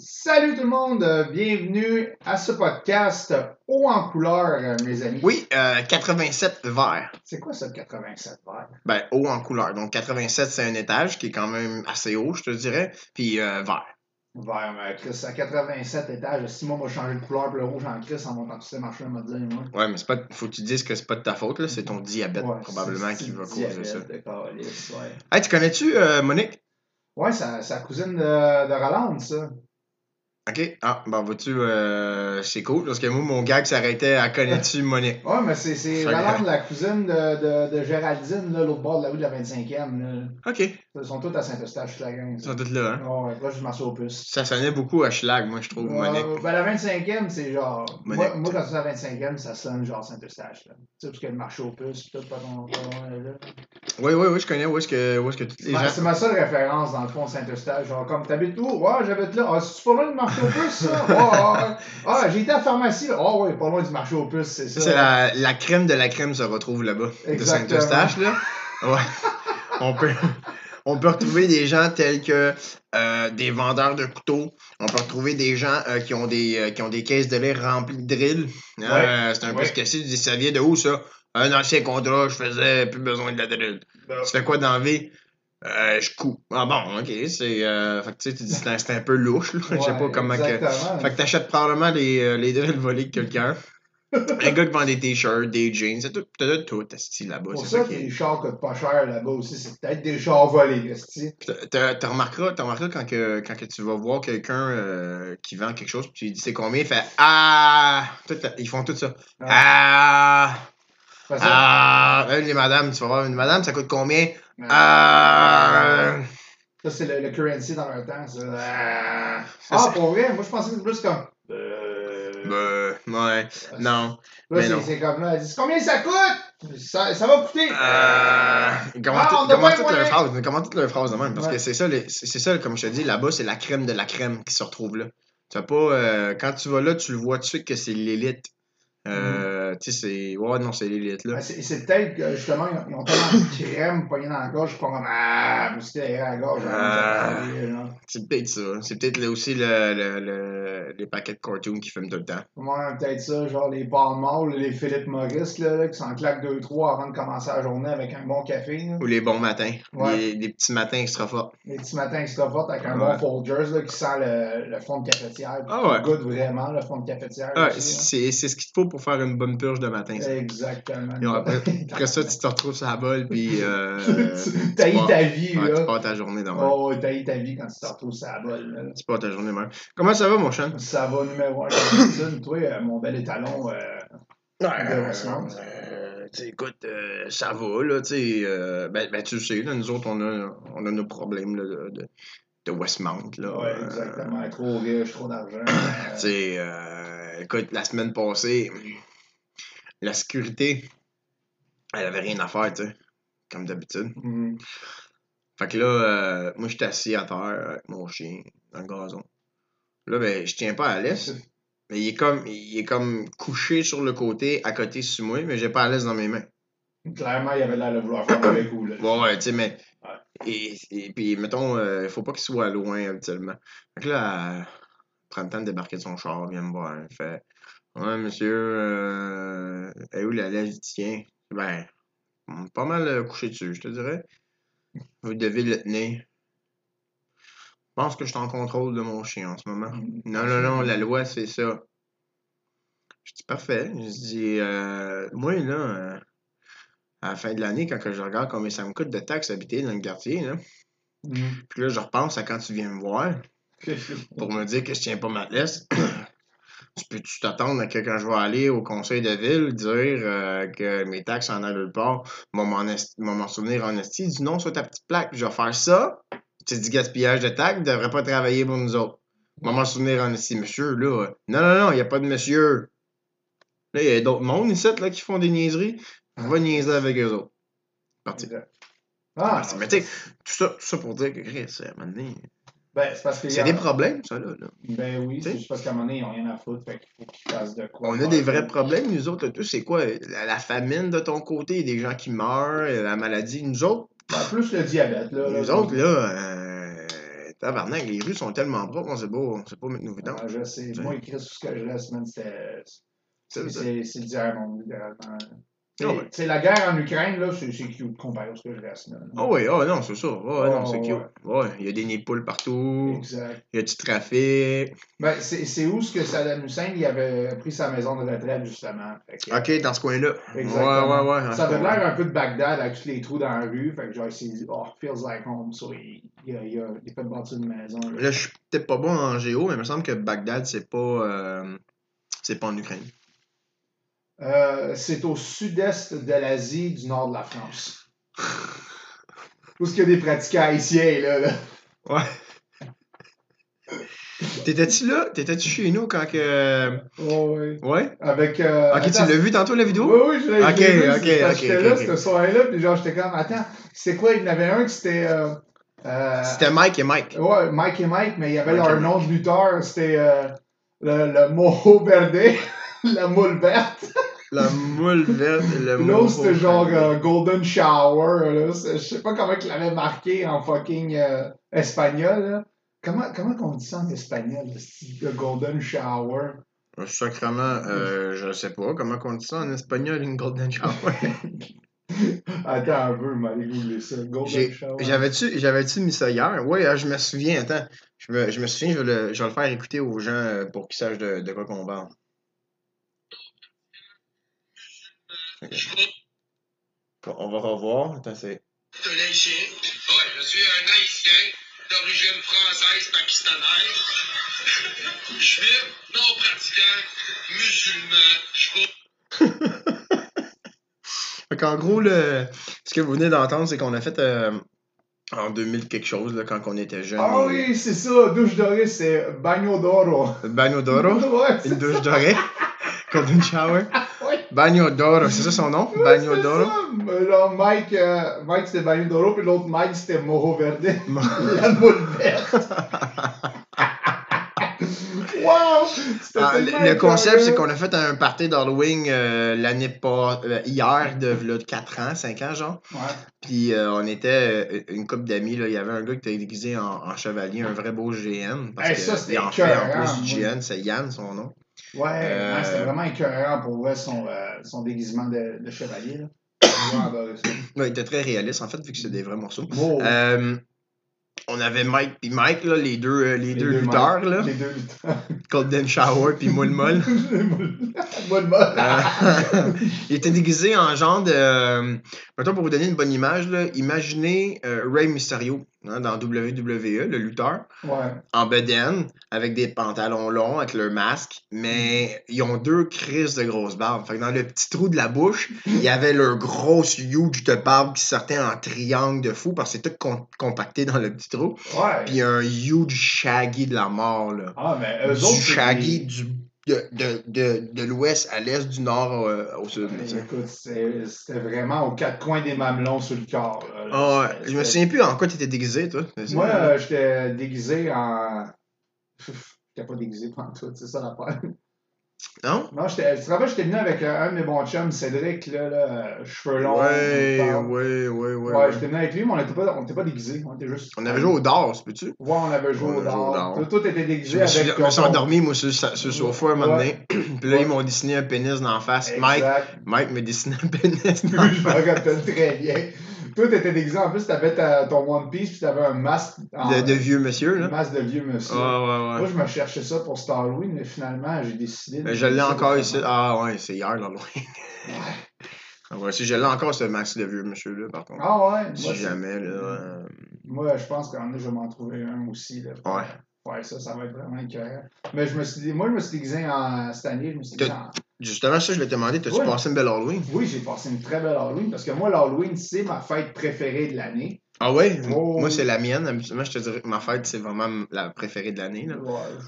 Salut tout le monde, euh, bienvenue à ce podcast haut en couleur, euh, mes amis. Oui, euh, 87 vert. C'est quoi ça, 87 vert? Ben, haut en couleur. Donc 87, c'est un étage qui est quand même assez haut, je te dirais. Puis euh, vert. Vert, mais Chris, à 87 étages, si moi, va changer de couleur pour le rouge en Chris en montant tous ces marchés, on va dire, moi. Ouais, mais c'est pas. Faut que tu dises que c'est pas de ta faute, là. C'est ton diabète, Ouais, probablement, qui va causer ça. Hey, tu connais-tu euh, Monique? Ouais, c'est la cousine de, de Rolande, ça. Ok. Ah, ben, vois-tu, euh, c'est cool. Parce que moi, mon gag s'arrêtait à connais-tu Monique? Ouais, mais c'est c'est que- Rolande, la cousine de, de, de Géraldine, là, l'autre bord de la rue de la 25e. Là. Ok. Ils sont tous à Saint-Eustache, la gang. Ils sont tous là, hein? Ouais, là, je marche au puce. Ça sonnait beaucoup à Schlag, moi, je trouve, Monique. Euh, ben, la 25e, c'est genre. Moi, Monique. moi, quand c'est la 25e, ça sonne genre Saint-Eustache. là. Tu sais, parce a le marché aux puces, tout, pas loin là. Oui, oui, oui, je connais où est-ce que, où est-ce que tous les Ben, gens. C'est ma seule référence dans le fond Saint-Eustache. Genre, comme t'habites où? Ouais, j'habite là. Ah, c'est pas loin du marché aux puces, ça? Ah, j'ai été à la pharmacie. Ah, ouais, pas loin du marché aux puces, c'est ça. C'est la, la crème de la crème se retrouve là-bas, de. Saint-Eustache, là. Ouais. on, peut, on peut retrouver des gens tels que euh, des vendeurs de couteaux. On peut retrouver des gens euh, qui, ont des, euh, qui ont des caisses de lait remplies de drill. Hein, Ouais. c'est un peu Ouais. ce que c'est. Ça vient de où, ça? Un ancien contrat, je faisais plus besoin de la drill. Ben, Tu fais quoi dans la vie? Euh, je couds. Ah bon, ok. C'est. Euh, fait que tu sais, tu dis, c'est un, peu louche, là. Je sais ouais, pas comment que. Exactement. Fait que t'achètes probablement les, euh, les drills volés de quelqu'un. Un gars qui vend des t-shirts, des jeans, c'est tout. T'as de tout, esti, là-bas. pour C'est ça ça que les chars coûtent pas cher là-bas aussi. C'est peut-être des chars volés, T'as remarqueras, remarqueras quand, que, quand que tu vas voir quelqu'un euh, qui vend quelque chose, puis tu lui dis c'est combien, il fait Ah! Tout- ils font tout ça. Ah! Que- Ah! Même les madames, tu vas voir une madame, ça coûte combien? Ah. Ah! Ça, c'est le, le currency dans leur temps, ça. Ah, Ah, pour vrai, moi, je pensais que c'était plus comme. Euh... Ouais. Non. Là, c'est non. c'est comme là, dit combien ça coûte Ça, ça va coûter. Euh, ils commencent Ah, tout- pas toutes leurs phrases. Ils commencent toutes leurs phrases de même? Parce Ouais. que c'est ça, les- c'est c'est ça, comme je te dis, là-bas, c'est la crème de la crème qui se retrouve là. Tu vas pas. euh, quand tu vas là, tu le vois tout de suite que c'est l'élite. Euh, Tu sais, c'est. Ouais, non, c'est l'élite là. Ben, c'est peut-être que justement, ils ont, tellement de crème poignée dans la gorge, ils font comme Ah, me c'était à la gorge. Là. C'est peut-être ça. C'est peut-être là aussi le, le, le- les paquets de cartoons qui fument tout le temps. Ouais, peut-être ça, genre les Paul Mall, les Philippe Maurice, là, là, qui s'en claquent 2-3 avant de commencer la journée avec un bon café. là. Ou les bons matins. Ouais. Les, les petits matins extra forts. Les petits matins extra fortes avec un Ouais. bon Folgers là, qui sent le, le fond de cafetière. Ah ouais. Goûte vraiment le fond de cafetière. Ouais, aussi, là. c'est c'est ce qu'il te faut pour faire une bonne purge de matin. ça. Exactement. Et après, après ça, tu te retrouves sur la balle, puis. Euh, tu taillis pars- ta vie, ouais, tu là. pars ta journée dans Oh, taillis ta vie quand tu te retrouves sur la balle, là. Tu pars ta journée même. Comment ça va, mon chan? Ça va numéro un, comme d'habitude. Toi, euh, mon bel étalon, euh, euh, sais, écoute, euh, ça va, là, tu sais. euh, ben, ben, tu sais, là, nous autres, on a, on a nos problèmes là, de, de, Westmount, là. ouais, Euh, exactement. Trop riche, trop d'argent. tu euh, sais, euh, écoute, la semaine passée, la sécurité, elle avait rien à faire, tu sais, comme d'habitude. mhm. Fait que là, euh, moi, j'étais assis à terre avec mon chien dans le gazon. Là, ben, je tiens pas à l'aise. Mais il est comme il est comme couché sur le côté, à côté sur moi, mais j'ai pas à l'aise dans mes mains. Clairement, il avait l'air de vouloir faire avec vous, là. Ouais, ouais, tu sais, mais. Ouais. Et, et puis, mettons, euh, il faut pas qu'il soit loin habituellement. Fait que là, elle prend le temps de débarquer de son char, vient me voir. Elle fait Ouais, monsieur, euh, est où la lèvre du tien Ben, pas mal euh, couché dessus, je te dirais. Vous devez le tenir. Je pense que je suis en contrôle de mon chien en ce moment. Non, non, non, la loi, c'est ça. Je dis parfait. Je dis, euh, moi, là, euh, à la fin de l'année, quand que je regarde combien ça me coûte de taxes habiter dans le quartier, là, Mhm. puis là, je repense à quand tu viens me voir pour me dire que je tiens pas ma laisse. tu peux-tu t'attendre à que quand je vais aller au conseil de ville dire euh, que mes taxes en allent le part, m'en m'en souvenir en esti, dit non sur ta petite plaque, je vais faire ça. C'est du gaspillage de taxes, ne devrait pas travailler pour nous autres. M'en souvenir en esti, monsieur, là. Non, non, non, il n'y a pas de monsieur. Là, il y a d'autres mondes ici là, qui font des niaiseries. On va niaiser avec eux autres. Parti. Ah, mais tu sais, tout ça, tout ça pour dire que Chris, à un moment donné, ben, c'est parce que. c'est des problèmes, ça, là. là. Ben oui, c'est juste parce qu'à un moment donné, ils n'ont rien à foutre, fait qu'il faut qu'ils fassent de quoi. On a des vrais problèmes, nous autres, là, tout, c'est quoi? La, la famine de ton côté, des gens qui meurent, la maladie. Nous autres, Ben, plus le diabète, là. là, nous autres, là, euh, tabarnak, les rues sont tellement propres, on sait pas, on sait pas mettre nos vidanges. Ouais, je sais. Moi, écrit sur ce que je laisse, man, c'était. C'est C'est c'est- c'est le diamant, littéralement. Sais, la guerre en Ukraine, là, c'est c'est cute comparé à ce que je. Là. Ah oui, ah non, c'est ça. Ouais, non, Oh, c'est. Ouais, il y a des nids de poules partout, Exact. il y a du trafic. Ben, c'est c'est où ce que Saddam Hussein il avait pris sa maison de retraite, justement? Que, Ok, dans ce coin-là. Exactement. Ouais, ouais, ouais. Ça avait l'air un peu de Bagdad avec tous les trous dans la rue. Fait que genre, dit, oh, feels like home. So, il, il, a, il, a, il a fait bâtir une maison. là. Là, je suis peut-être pas bon en géo, mais il me semble que Bagdad, c'est pas. euh, c'est pas en Ukraine. Euh, c'est au sud-est de l'Asie, du nord de la France. Où est-ce qu'il y a des pratiquants haïtiens, là? là. Ouais. T'étais-tu là? T'étais-tu chez nous quand que. Oh, oui. Ouais? Avec. euh, Ok, attends, tu l'as vu tantôt la vidéo? Oui, oui, je l'ai vu. ok, ok, J'étais là, ok. cette soirée-là, puis genre, j'étais comme, attends, c'est quoi? Il y en avait un qui c'était. Euh, euh, C'était Mike et Mike. Ouais, Mike et Mike, mais il y avait Mike leur nom de lutteur, c'était euh, le, le Moho Verde, la moule verte. La moule verte, le L'autre, moho. c'était genre euh, Golden Shower. Là. Je sais pas comment il l'avait marqué en fucking euh, espagnol. Là. Comment, comment on dit ça en espagnol, le Golden Shower? Un Sacrement, euh, je sais pas comment on dit ça en espagnol, une golden shower. Attends un peu, aller googler ça. Golden Shower. J'avais-tu j'avais-tu mis ça hier? Oui, je me souviens, attends. Je me, je me souviens, je vais, le, je vais le faire écouter aux gens euh, pour qu'ils sachent de, de quoi qu'on parle. On va revoir. Attends, c'est. un haïtien. Oui, je suis un haïtien d'origine française pakistanaise. Juif, non pratiquant, musulman. Je Fait qu'en gros, le, ce que vous venez d'entendre, c'est qu'on a fait euh, en 2000 quelque chose, là, quand on était jeune. Ah oui, c'est ça, douche dorée, c'est Bagno d'Oro. Bagno d'oro? ouais, c'est Une douche dorée? Golden shower? Bagno d'oro, c'est ça son nom? Bagno C'est d'oro. ça. Genre, Mike, euh, Mike c'était Bagno d'Oro, puis l'autre Mike c'était Moho Verde. La moule verte. wow! Ah, le, le concept, c'est qu'on a fait un party d'Halloween euh, l'année pas euh, hier, de là, 4 ans, 5 ans, genre. Ouais. Puis euh, on était une couple d'amis, là. Il y avait un gars qui était déguisé en, en chevalier, un vrai beau GN. Parce Hey, que ça, il en fait en plus du. GN, c'est Yann son nom. Ouais, Euh, non, c'était vraiment écœurant pour vrai son, euh, son déguisement de, de chevalier. Là. Ouais, il était très réaliste, en fait, vu que c'est des vrais morceaux. Wow. Euh, on avait Mike puis Mike, là, les deux, les Les deux deux lutteurs, Mike, là. Les deux lutteurs. Golden Shower puis Moule Molle. Moule molle. Euh, il était déguisé en genre de. euh, mettons, pour vous donner une bonne image, là, imaginez Rey Mysterio hein, dans WWE, le lutteur, Ouais. en bedaine, avec des pantalons longs, avec leur masque, mais ils ont deux crises de grosses barbes. Fait que dans le petit trou de la bouche, il y avait leur grosse huge de barbe qui sortait en triangle de fou parce que c'est tout com- compacté dans le petit trou. Ouais. Puis un huge shaggy de la mort, là. Ah, mais eux du autres. shaggy des- du, de, de, de, de l'ouest à l'est, du nord euh, au sud. tu sais. Écoute, c'était vraiment aux quatre coins des mamelons sur le corps. là. Ah ouais. Je me souviens plus en quoi tu étais déguisé, toi. Moi, euh, j'étais déguisé en. J'étais pas déguisé pendant tout, c'est ça l'affaire. Non? Non. Tu te rappelles, j'étais venu avec euh, un de mes bons chums, Cédric, là, là cheveux longs. Ouais, ouais, ouais, ouais. Ouais, ouais. j'étais venu avec lui, mais on n'était pas, on était pas déguisés. On était juste. On avait joué au dard, peux-tu? Ouais, on avait joué On au dard. Tout, tout était déguisé Je me suis, avec je me suis ton- endormi, moi, sur, sur le sofa un moment donné. Puis là, Ouais. ils m'ont dessiné un pénis dans la face. Mike, Exact. Mike me dessinait un pénis dans je me rappelle très bien. Toi, t'étais déguisé. En plus, t'avais ta- ton One Piece, puis t'avais un masque. en- de, de vieux monsieur, Un là. masque de vieux monsieur. Ouais, ouais, Moi, ouais. je me cherchais ça pour cet Halloween, mais finalement, j'ai décidé de. Ben, Je l'ai encore ici. Ah ouais, c'est hier, là, loin. Ouais. Ah ouais, si je l'ai encore, ce masque de vieux monsieur-là, par contre. Ah ouais? Si Moi, jamais, là. euh, Moi, je pense qu'en je vais m'en trouver un aussi. Là, Ouais. faire ça, ça va être vraiment écœurant. Mais je me suis dit, moi, je me suis déguisé en, cette année, je me suis dit, T'as- Justement, ça, je vais te demander, t'as-tu Ouais. passé une belle Halloween? oui, j'ai passé une très belle Halloween parce que moi, l'Halloween, c'est ma fête préférée de l'année. Ah ouais? Oh. Moi, c'est la mienne. Habituellement, je te dirais que ma fête, c'est vraiment la préférée de l'année. Ouais,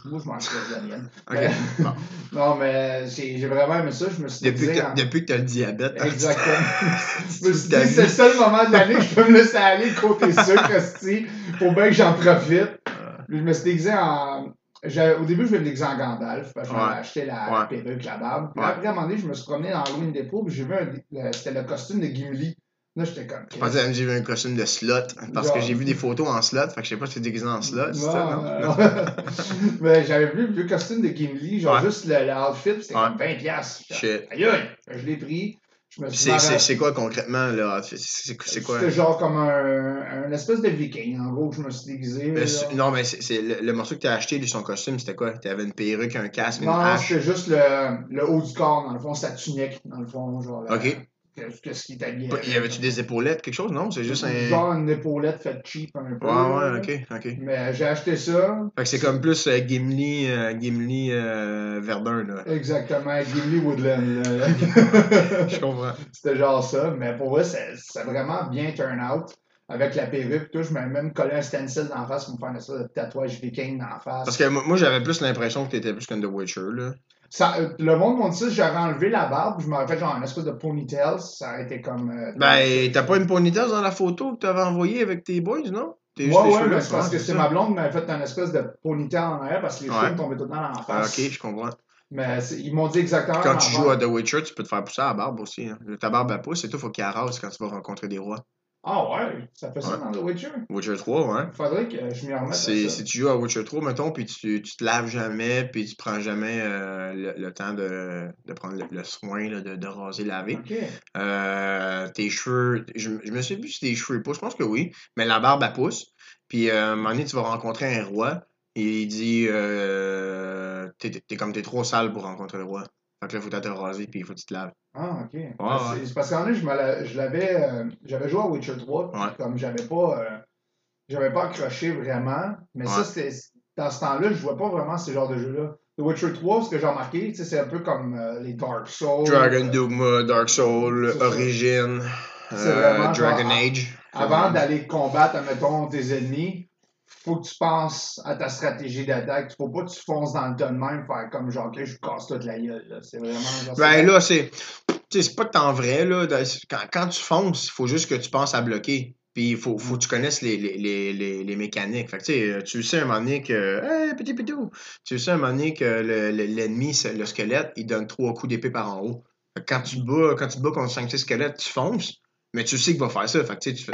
moi, je m'en souviens de la mienne. Mais- Bon. non, mais j'ai vraiment aimé ça. Je me suis Depuis que, en... depuis que t'as le diabète. hein, Exactement. je me suis dit, c'est le seul moment de l'année que je peux me laisser aller côté sucre. Faut bien que j'en profite. Puis je me suis déguisé en. Au début, je voulais me déguiser en Gandalf, parce que Ouais. j'avais acheté la, Ouais. perruque, la barbe. Puis Ouais. après, à un moment donné, je me suis promené dans Halloween Depot, puis j'ai vu un. C'était le costume de Gimli Là, j'étais comme. Je pensais que j'ai vu un costume de slot. Parce Genre- que j'ai vu des photos en slot. Fait que je sais pas si t'es déguisé en slot. c'est Non, ça, non? Mais j'avais vu le vieux costume de Gimli, genre Ouais. juste le, le outfit, c'était Ouais. comme 20$. piastres. Shit. Aïe aïe! Je l'ai pris. C'est, quoi concrètement là? C'est, quoi? C'était genre comme un, un espèce de viking, en gros, que je me suis déguisé. Le- là. non, mais c'est, le, le morceau que t'as acheté, lui, son costume, c'était quoi? T'avais une perruque, un casque, une Non, c'était juste le, le haut du corps, dans le fond, sa tunique, dans le fond, genre. la- Ok. Qu'est-ce qu'est-ce qui t'habillait? Pas- Y avait-tu des épaulettes, quelque chose? Non, c'est juste un. Genre une épaulette faite cheap un peu. Ouais, là. ouais, ok, ok. Mais j'ai acheté ça, Fait que c'est comme plus euh, Gimli, euh, Gimli euh, Verdun, là. exactement, Gimli Woodland. là. Je comprends. C'était genre ça, mais pour vrai, c'est vraiment bien turn out. Avec la perruque, tout, je m'avais même collé un stencil dans la face pour me faire une de tatouage viking dans la face. Parce que moi, j'avais plus l'impression que t'étais plus qu'un The Witcher, là. Ça, euh, le monde m'a dit ça, j'avais enlevé la barbe, je m'aurais fait genre une espèce de ponytail, ça aurait été comme. euh, Ben, t'as pas une ponytail dans la photo que t'avais envoyée avec tes boys, non? Ouais, ouais, mais là, c'est parce que c'est ma blonde qui m'avait fait une espèce de ponytail en arrière parce que les Ouais. cheveux me tombaient tout le temps dans la Ah, face. ok, je comprends. Mais c'est- ils m'ont dit exactement. Quand la tu joues à. The Witcher, tu peux te faire pousser à la barbe aussi. Hein. Ta barbe à pouce, c'est tout, faut qu'il rase quand tu vas rencontrer des rois. Ah ouais, ça fait ça Ouais. dans The Witcher? Witcher 3, ouais. Faudrait que je m'y remette. si tu joues à Witcher 3, mettons, puis tu, tu te laves jamais, puis tu prends jamais euh, le, le temps de, de prendre le, le soin là, de, de raser, laver. Euh, tes cheveux, je, je me souviens plus si tes cheveux poussent, je pense que oui, mais la barbe à pousse. Puis euh, à un moment donné, tu vas rencontrer un roi, et il dit t'es, t'es comme t'es trop sale pour rencontrer le roi. Fait que là, faut te raser, puis il faut que tu te laves. Ah, ok. Ben, ouais. c'est- parce qu'en fait, je l'avais. euh, j'avais joué à Witcher 3, puis Ouais. comme j'avais pas. euh, j'avais pas accroché vraiment. Mais ça, c'était. Dans ce temps-là, je jouais pas vraiment ces genres de jeux-là. The Witcher 3, ce que j'ai remarqué, c'est un peu comme euh, les Dark Souls. Dragon Dogma, Dark Soul, C'est ça. Origin, Dragon genre, Age. Avant d'aller combattre, admettons, tes ennemis, faut que tu penses à ta stratégie d'attaque. Faut pas que tu fonces dans le tas même, faire comme genre, ok, je casse toute la gueule. C'est vraiment. genre, Ben là, c'est. C'est pas tant vrai, là. Quand, quand tu fonces, il faut juste que tu penses à bloquer. Puis il faut, faut que tu connaisses les, les, les, les, mécaniques. Fait que tu sais, un moment donné que. Hey, petit pitou! Tu sais un moment donné que le- le- l'ennemi, c'est- le squelette, il donne trois coups d'épée par en haut. Quand tu bats, quand tu bats contre 5-6 squelettes, tu fonces, mais tu sais qu'il va faire ça. Fait que tu fais.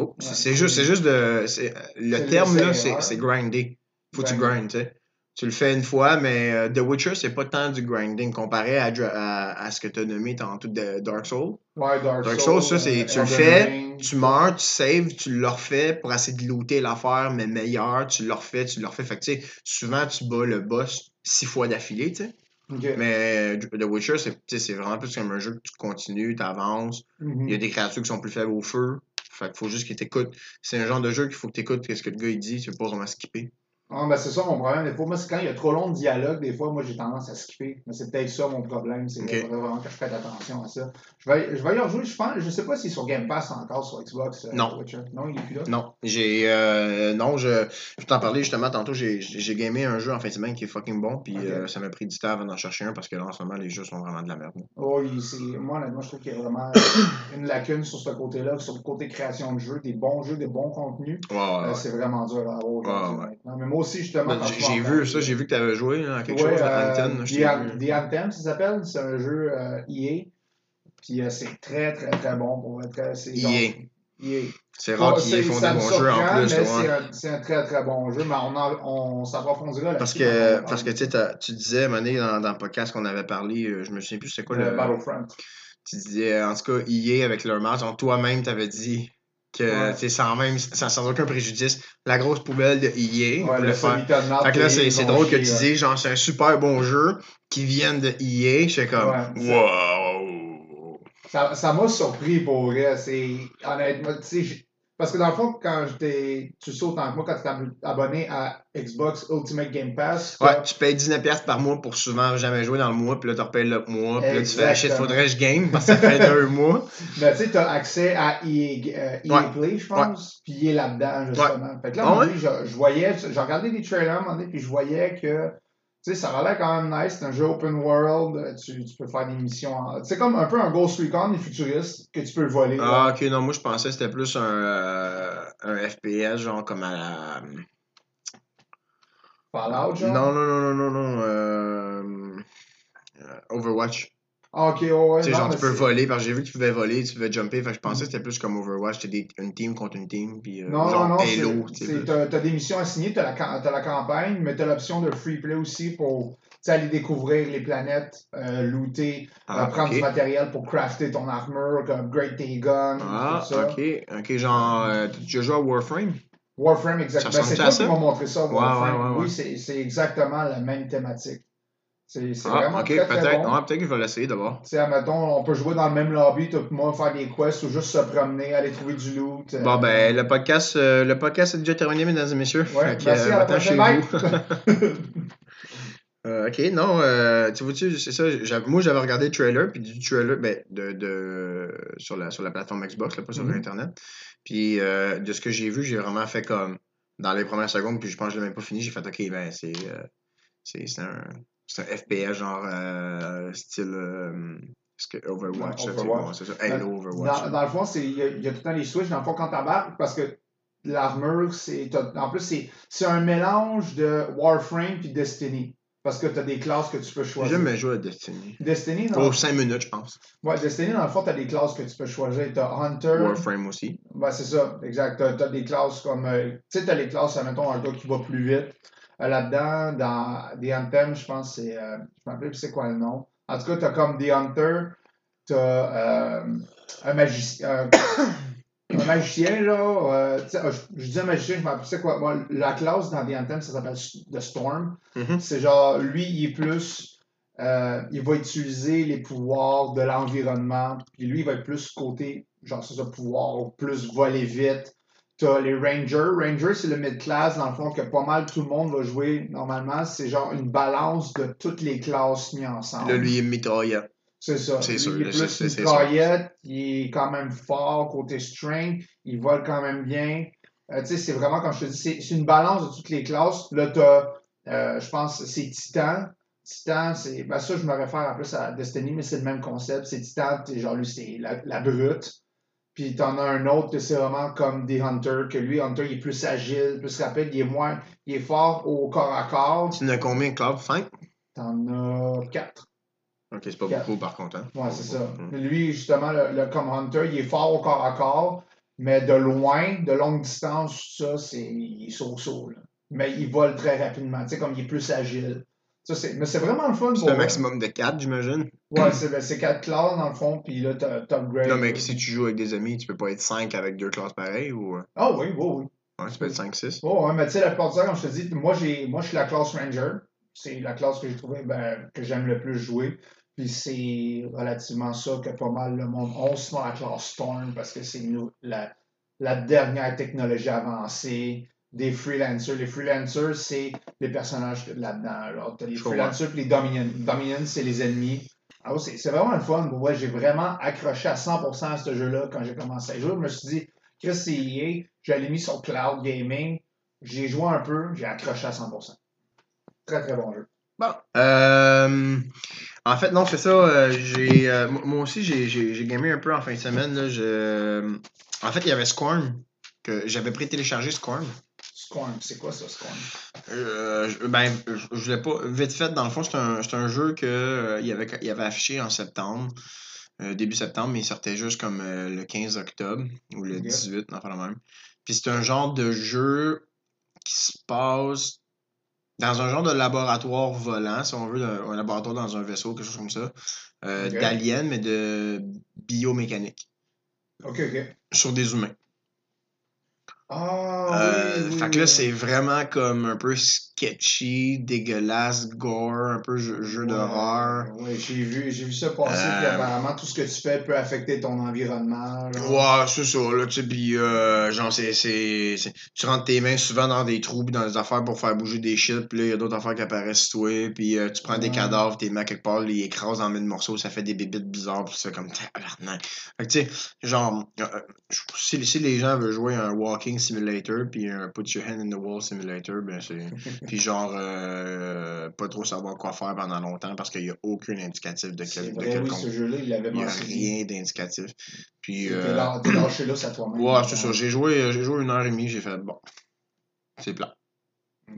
Oh, c'est Ouais, c'est juste, c'est juste de. c'est- Le C'est terme là, c'est c'est grinder. Faut que tu grindes, tu sais. Tu le fais une fois, mais euh, The Witcher, c'est pas tant du grinding comparé à, à, à ce que tu as nommé tantôt de Dark Souls. Ouais, Dark, Dark Souls, Souls, ça, c'est- euh, tu le fais. Tu meurs, tu saves, tu le refais pour essayer de looter l'affaire, mais meilleur, tu le refais, tu le refais. Fait que, tu sais, souvent, tu bats le boss six fois d'affilée, tu sais. Mais euh, The Witcher, c'est tu sais, c'est vraiment plus comme un jeu que tu continues, tu avances. Mhm. Il y a des créatures qui sont plus faibles au feu. Fait qu'il faut juste qu'ils t'écoutent. C'est un genre de jeu qu'il faut que tu écoutes ce que le gars il dit, tu peux pas vraiment skipper. Ah, ben c'est ça mon problème. Des fois, moi, c'est quand il y a trop long de dialogue, des fois, moi, j'ai tendance à skipper. Mais c'est peut-être ça mon problème. C'est Ok. faudrait vraiment que je fasse attention à ça. Je vais, je vais y rejouer, je pense. Je sais pas s'il est sur Game Pass encore sur Xbox. euh, Non. Witcher. Non, il est plus là. Non, j'ai. euh, non, je. Je t'en parlais justement tantôt, j'ai gamé un jeu en fin de semaine qui est fucking bon, puis euh, ça m'a pris du temps avant d'en chercher un parce que là en ce moment les jeux sont vraiment de la merde. Oh, il- moi, honnêtement, je trouve qu'il y a vraiment une lacune sur ce côté-là, sur le côté création de jeux, des bons jeux, des bons contenus. Ouais, ouais, Euh, ouais. c'est vraiment dur à avoir. Ouais, maintenant. Mais moi aussi, justement. Ben, j'ai- vu ça, j'ai vu que tu avais joué là, à quelque Ouais, chose, à euh, Anthem. The, Anthem, ça s'appelle. C'est un jeu euh, EA. Puis euh, c'est très, très, très bon pour être. c'est genre- EA. EA. C'est rare qu'ils ça des me bons jeux en plus. ouais. c'est un, un très très bon jeu, mais on, s'approfondira là Parce que, parce que tu tu disais, un donné, dans, dans le podcast qu'on avait parlé, je me souviens plus c'était quoi le. Battlefront. Tu disais, en tout cas, EA avec leur match, toi-même, t'avais dit que, Ouais. sans même, sans, sans aucun préjudice, la grosse poubelle de EA, on Ouais, voulait le faire. Soliton Map, Fait que là, c'est c'est drôle que tu dis, genre, c'est un super bon jeu qui vienne de EA. J'étais comme, Ouais, wow! Ça ça m'a surpris pour vrai. C'est honnêtement, tu sais, parce que dans le fond, quand j'étais, tu autant que moi, quand tu es abonné à Xbox Ultimate Game Pass, Ouais, tu payes 19$ par mois pour souvent jamais jouer dans le mois, puis là, tu repayes le mois, puis là, tu fais, shit, faudrait que je game parce que ça fait deux mois. mais tu sais, tu as accès à EA, euh, EA Ouais. Play, je pense, puis il est là-dedans, justement. Fait que là, ouais? donné, je, je voyais, j'ai regardé des trailers à un moment donné, puis je voyais que, sais, ça avait l'air quand même nice. C'est un jeu open world, euh, tu, tu peux faire des missions. en- C'est comme un peu un Ghost Recon, mais futuriste, que tu peux voler. Ah, ok, non, moi, je pensais que c'était plus un, euh, un FPS, genre, comme à la. Fallout, genre? Non, non, non, non, non, non. euh, Overwatch. Ah, ok, ouais, ouais. Tu sais, genre, tu peux voler, parce que j'ai vu que tu pouvais voler, tu pouvais jumper, fait que je pensais que c'était plus comme Overwatch, c'était des- une team contre une team, puis euh, Non, genre non, non, Halo, tu t'as des missions assignées, t'as la, t'as la campagne, mais t'as l'option de free play aussi pour tu aller découvrir les planètes, euh, looter, euh, Ah, prendre ok. du matériel pour crafter ton armure, upgrade tes guns, Ah, tout ça. ok, ok, genre, euh, t'as déjà joué à Warframe? Warframe, exactement. Ben, c'est toi à qui m'as montré ça, Warframe. ouais, ouais, ouais. Oui, c'est exactement la même thématique. C'est Ah, vraiment ok, très, très peut-être, bon. ouais, peut-être que je vais l'essayer d'abord. Tu sais, admettons, on peut jouer dans le même lobby, tout le monde faire des quests ou juste se promener, aller trouver du loot. euh, Bon, ben, le podcast, euh, le podcast est déjà terminé, mesdames et messieurs. Ouais, Fait merci, euh, à la chez vous. Euh, ok, non, euh, tu vois-tu, c'est ça, moi j'avais regardé le trailer, puis du trailer, ben, de, de, sur, la, sur la plateforme Xbox, là, pas sur Mhm. Internet. Puis de ce que j'ai vu, j'ai vraiment fait comme, dans les premières secondes, puis je pense que je l'ai même pas fini, j'ai fait, ok, ben, c'est c'est c'est un, c'est un FPS genre euh, style euh, que Overwatch, sais, Overwatch. bon, c'est ça, Halo, Overwatch. Dans, dans le fond, c'est- il y, a- il y a tout le temps les switches. Dans le fond, quand t'embarques, parce que l'armure, c'est. t'as- En plus, c'est c'est un mélange de Warframe puis Destiny. Parce que tu as des classes que tu peux choisir. jamais joué à Destiny. Destiny, dans, Pour 5 minutes, je pense. ouais, Destiny, dans le fond, tu as des classes que tu peux choisir. Tu as Hunter. Warframe aussi. Ouais, c'est ça, exact. Tu as, des classes comme. euh, tu sais, tu as les classes, mettons, un gars qui va plus vite. Euh, Là-dedans, dans The Anthem, je pense que c'est. euh, je me rappelle plus c'est quoi le nom. En tout cas, tu as comme The Hunter, tu as un magicien. un magicien, là. euh, sais, euh, je, je dis un magicien, je me rappelle plus c'est quoi. Moi, la classe dans The Anthem, ça s'appelle The Storm. Mhm. C'est genre, lui, il est plus. euh, il va utiliser les pouvoirs de l'environnement. Puis lui, il va être plus côté, genre, c'est ça, pouvoir, plus voler vite. T'as les Rangers. Rangers, c'est le mid-class, dans le fond, que pas mal tout le monde va jouer normalement. C'est genre une balance de toutes les classes mises ensemble. Là, lui, il est mitraillant. C'est ça. C'est sûr, Il est plus mitraillette, il est quand même fort côté strength, il vole quand même bien. Euh, tu sais, c'est vraiment, comme je te dis, c'est une balance de toutes les classes. Là, t'as, euh, je pense, c'est Titan. Titan, c'est. Ben, ça, je me réfère en plus à Destiny, mais c'est le même concept. C'est Titan, genre, lui, c'est la, la brute. Puis t'en as un autre que c'est vraiment comme des Hunters, que lui, Hunter, il est plus agile, plus rapide, il est moins. Il est fort au corps à corps. Tu en as combien, Cloud 5 T'en as quatre. Ok, c'est pas Quatre. beaucoup par contre. Hein? Ouais, c'est ça. Mm. Lui, justement, le, le comme Hunter, il est fort au corps à corps, mais de loin, de longue distance, ça, c'est. Il est là. Mais il vole très rapidement, tu sais, comme il est plus agile. Ça, c'est, mais c'est vraiment le fun C'est un maximum de 4, j'imagine. Ouais, c'est, ben, c'est quatre classes dans le fond, puis là, t'as t'upgrades. Non, mais si tu joues avec des amis, tu peux pas être 5 avec deux classes pareilles ou. euh, Ah oui, oui, oui. Ouais, tu peux être 5-6. Oh, ouais, mais tu sais, la plupart du temps, comme je te dis, moi, j'ai, moi, je suis la classe Ranger. C'est la classe que j'ai trouvé ben, que j'aime le plus jouer. Puis c'est relativement ça que pas mal le monde ont. Sinon, la classe Storm, parce que c'est nous- la, la dernière technologie avancée des freelancers. Les freelancers, c'est les personnages là-dedans. Alors, t'as les freelancers puis les Dominions. Dominions, c'est les ennemis. Alors, c'est, c'est vraiment le fun. Ouais, j'ai vraiment accroché à 100% à ce jeu-là quand j'ai commencé à jouer. Je me suis dit, Chris, c'est EA. Je l'ai mis sur Cloud Gaming. J'ai joué un peu, j'ai accroché à 100%. Très, très bon jeu. Bon. Euh, en fait, non, c'est ça. euh, j'ai, euh, moi aussi, j'ai, j'ai, j'ai gamé un peu en fin de semaine. Là, je... En fait, il y avait Scorn. Que j'avais pré-téléchargé Scorn. Scorn, c'est quoi ça, Scorn? Euh, je- ben, je, je voulais pas. Vite fait, dans le fond, c'est un, un jeu que euh, il, avait, il avait affiché en septembre. euh, début septembre, mais il sortait juste comme euh, le 15 octobre ou le Ok. 18, enfin le même. Puis c'est un genre de jeu qui se passe dans un genre de laboratoire volant, si on veut, un, un laboratoire dans un vaisseau, quelque chose comme ça, euh, Ok. d'aliens, mais de biomécanique, Ok, ok. sur des humains. Ah, Euh, oui, oui, fait que là, oui. c'est vraiment comme un peu sketchy, dégueulasse, gore, un peu jeu, jeu d'horreur. Ouais, j'ai vu, j'ai vu ça passer, Euh, puis apparemment, tout ce que tu fais peut affecter ton environnement. genre. Ouais, c'est ça, là, tu sais, pis euh, genre, c'est, c'est, c'est- tu rentres tes mains souvent dans des trous pis dans des affaires pour faire bouger des shit, pis là, il y a d'autres affaires qui apparaissent toi, pis euh, tu prends des Ouais. cadavres, tes mains quelque part, les écrases en mille morceaux, ça fait des bébites bizarres, pis c'est comme, tabarnak. Fait que, tu sais, genre, si, si les gens veulent jouer un walking simulator, puis un put your hand in the wall simulator, ben c'est... Puis genre, euh, pas trop savoir quoi faire pendant longtemps, parce qu'il y a aucun indicatif de, quel, de oui, ce jeu-là, il avait Il y a rien d'indicatif. Puis... T'es euh, t'es lâché là, à toi-même. Ouais, c'est ça. J'ai joué, j'ai joué une heure et demie, j'ai fait bon. C'est plat.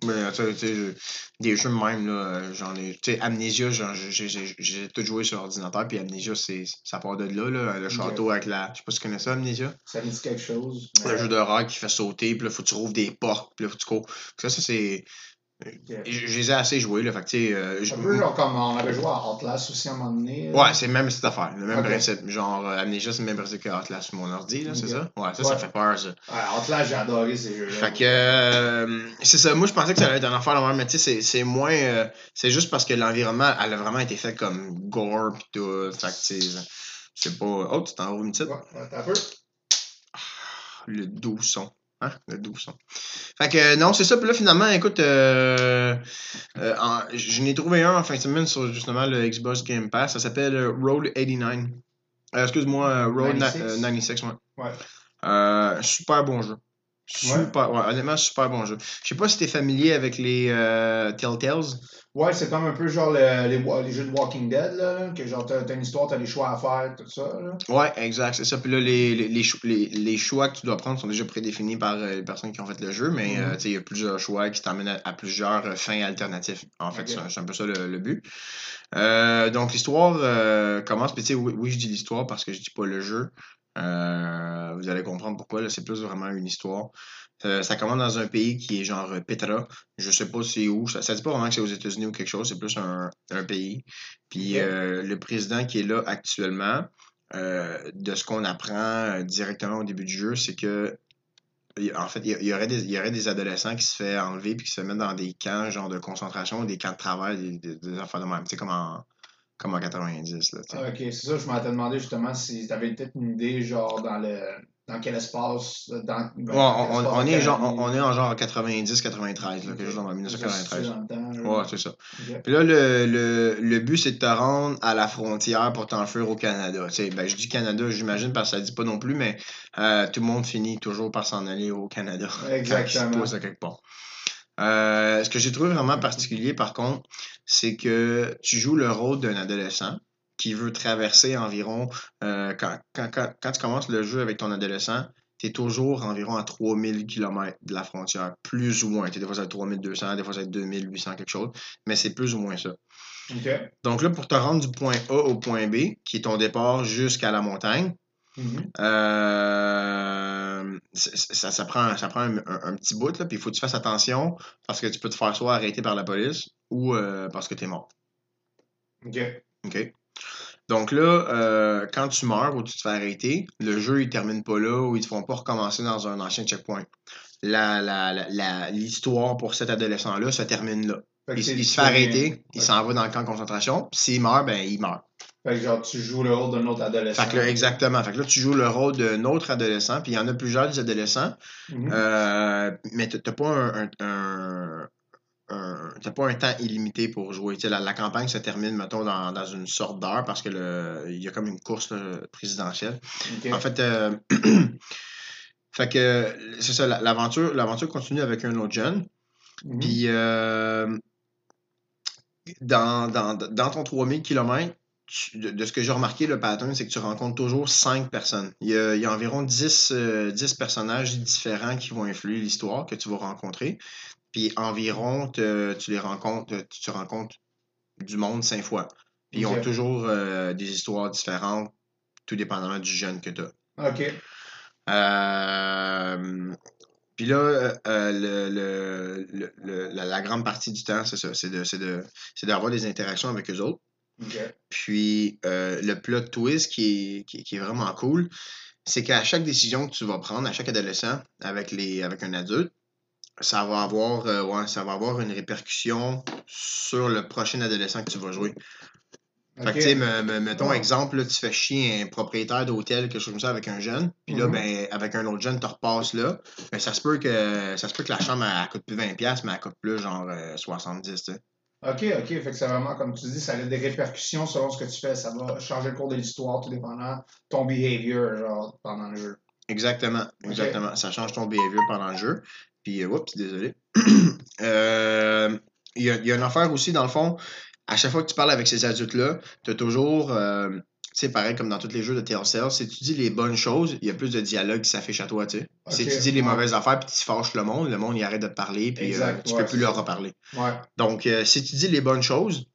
Mais, tu sais, tu sais, je- des jeux même, là, euh, j'en ai. Tu sais, Amnesia, j'ai tout joué sur ordinateur, puis Amnesia, c'est ça part de là, là, le château avec la. Je sais pas si tu connais ça, Amnesia. Ça me dit quelque chose. Le mais- jeu d'horreur qui fait sauter, puis là, faut que tu rouvres des portes, puis là, faut que tu cours. Ça, ça, c'est. Je je les ai assez joués, là, fait que, euh, je- Un peu genre comme on avait joué à Outlast aussi à un moment donné. là. Ouais, c'est le même cette affaire, le même principe. Genre, euh, Amnesia, c'est le même principe que Atlas sur mon ordi, là, c'est ça? Ouais, ça, Ouais. ça fait peur, ça. Ouais, Outlast, j'ai adoré ces jeux-là. Fait que, euh, c'est ça. Moi, je pensais que ça allait être une affaire de même, mais tu sais, c'est- moins. euh, c'est juste parce que l'environnement, elle a vraiment été fait comme gore pis tout. Fait que, tu sais, c'est pas. Oh, tu t'en une petite? Ouais, ouais, t'as un peu. Le doux son. Hein? Le doux son. Fait que, euh, non, c'est ça. Puis là, finalement, écoute, euh, euh, en- je n'ai trouvé un en fin de semaine sur justement le Xbox Game Pass. Ça s'appelle euh, Road 89. Euh, Excuse-moi, Road na- 96. euh, 96, ouais. Ouais. Super bon jeu. Super, ouais, honnêtement, super bon jeu. Je sais pas si t'es familier avec les euh, Telltales. Ouais, c'est comme un peu genre le- les, les jeux de Walking Dead, là, là, que genre t'as une histoire, t'as des choix à faire, tout ça. Là. Ouais, exact, c'est ça. Puis là, les, les, les, cho- les, les choix que tu dois prendre sont déjà prédéfinis par euh, les personnes qui ont fait le jeu, mais euh, tu sais, il y a plusieurs choix qui t'emmènent à, à plusieurs euh, fins alternatives. En fait, c'est un- c'est un peu ça le, le but. Euh, donc, l'histoire euh, commence, puis tu sais, oui, oui, je dis l'histoire parce que je dis pas le jeu. Euh, vous allez comprendre pourquoi, là, c'est plus vraiment une histoire. Euh, ça commence dans un pays qui est genre euh, Petra. Je sais pas c'est où. Ça, ça dit pas vraiment que c'est aux États-Unis ou quelque chose, c'est plus un, un pays. Puis euh, le président qui est là actuellement, de ce qu'on apprend directement au début du jeu, c'est que en fait, il y, aurait des, il y aurait des adolescents qui se fait enlever puis qui se mettent dans des camps genre de concentration, des camps de travail, des, des, des affaires de même, tu sais, comme en, comme en 90. Là, tu sais. Ah, ok, c'est ça, je m'étais demandé justement si t'avais peut-être une idée, genre dans le dans quel espace. Dans, ben, Ouais, on, est genre, on, est en genre 90-93, là, quelque chose dans Ok. 1993. Dans le temps, là. Ouais, c'est ça. Puis là, le, le, le but, c'est de te rendre à la frontière pour t'enfuir au Canada. Tu sais, ben, je dis Canada, j'imagine, parce que ça dit pas non plus, mais euh, tout le monde finit toujours par s'en aller au Canada. quand il se Exactement. pose à quelque part. Euh, ce que j'ai trouvé vraiment particulier, par contre, c'est que tu joues le rôle d'un adolescent qui veut traverser environ, euh, quand, quand, quand, quand tu commences le jeu avec ton adolescent, tu es toujours environ à 3000 km de la frontière, plus ou moins. T'es des fois à 3200, des fois à 2800, quelque chose, mais c'est plus ou moins ça. Donc là, pour te rendre du point A au point B, qui est ton départ jusqu'à la montagne, Mhm. euh, ça, ça prend, ça prend un, un- un petit bout, là, puis il faut que tu fasses attention parce que tu peux te faire soit arrêter par la police ou euh, parce que tu es mort. Ok. OK? Donc là, euh, quand tu meurs ou tu te fais arrêter, le jeu, il termine pas là ou ils te font pas recommencer dans un ancien checkpoint. La- la- la- la- L'histoire pour cet adolescent-là se termine là. Il, il se fait arrêter, il s'en va dans le camp de concentration, puis s'il meurt, ben il meurt. Fait que genre, tu joues le rôle d'un autre adolescent. Fait que là, exactement. Fait que là, tu joues le rôle d'un autre adolescent, puis il y en a plusieurs des adolescents, Mhm. euh, mais t'as pas un, un- un- un- t'as pas un temps illimité pour jouer. La, la campagne se termine, mettons, dans, dans une sorte d'heure parce que le, il y a comme une course là, présidentielle. En fait, euh, fait que c'est ça, la- l'aventure, l'aventure continue avec un autre jeune. Mhm. Puis euh, dans, dans, dans ton 3000 km, de, de ce que j'ai remarqué, le pattern, c'est que tu rencontres toujours 5 personnes. Il y a, il y a environ 10, euh, 10 personnages différents qui vont influer l'histoire que tu vas rencontrer. Puis environ, te- tu les rencontres, tu, tu rencontres du monde 5 fois. Puis ils ont toujours euh, des histoires différentes, tout dépendamment du jeune que tu as. Ok. Euh, puis là, euh, le, le- le- la, la grande partie du temps, c'est ça, c'est de, c'est de, c'est d'avoir des interactions avec eux autres. Puis euh, le plot twist qui est, qui, qui est vraiment cool, c'est qu'à chaque décision que tu vas prendre, à chaque adolescent, avec, les, avec un adulte, ça va avoir, euh, ouais, ça va avoir une répercussion sur le prochain adolescent que tu vas jouer. Fait que, tu sais, me- me- mettons Ouais. exemple, là, tu fais chier un propriétaire d'hôtel, quelque chose comme ça, avec un jeune, puis là, Mhm. ben, avec un autre jeune, tu repasses là, ben, ça se peut que ça se peut que la chambre, elle, coûte plus 20$, mais elle coûte plus genre euh, 70$, tu sais. Ok, ok. Fait que c'est vraiment, comme tu dis, ça a des répercussions selon ce que tu fais. Ça va changer le cours de l'histoire, tout dépendant de ton behavior, genre, pendant le jeu. Exactement, exactement. Ça change ton behavior pendant le jeu. Puis, euh, oups, désolé. Euh, Il y, a, y a une affaire aussi, dans le fond, à chaque fois que tu parles avec ces adultes-là, tu as toujours. euh, sais, pareil comme dans tous les jeux de TLCL, si tu dis les bonnes choses, il y a plus de dialogue qui s'affiche à toi, tu sais. Si tu dis les ouais. mauvaises affaires puis tu fâches le monde, le monde il arrête de te parler puis euh, tu ouais, peux plus leur reparler. Ouais. Donc, euh, si tu dis les bonnes choses,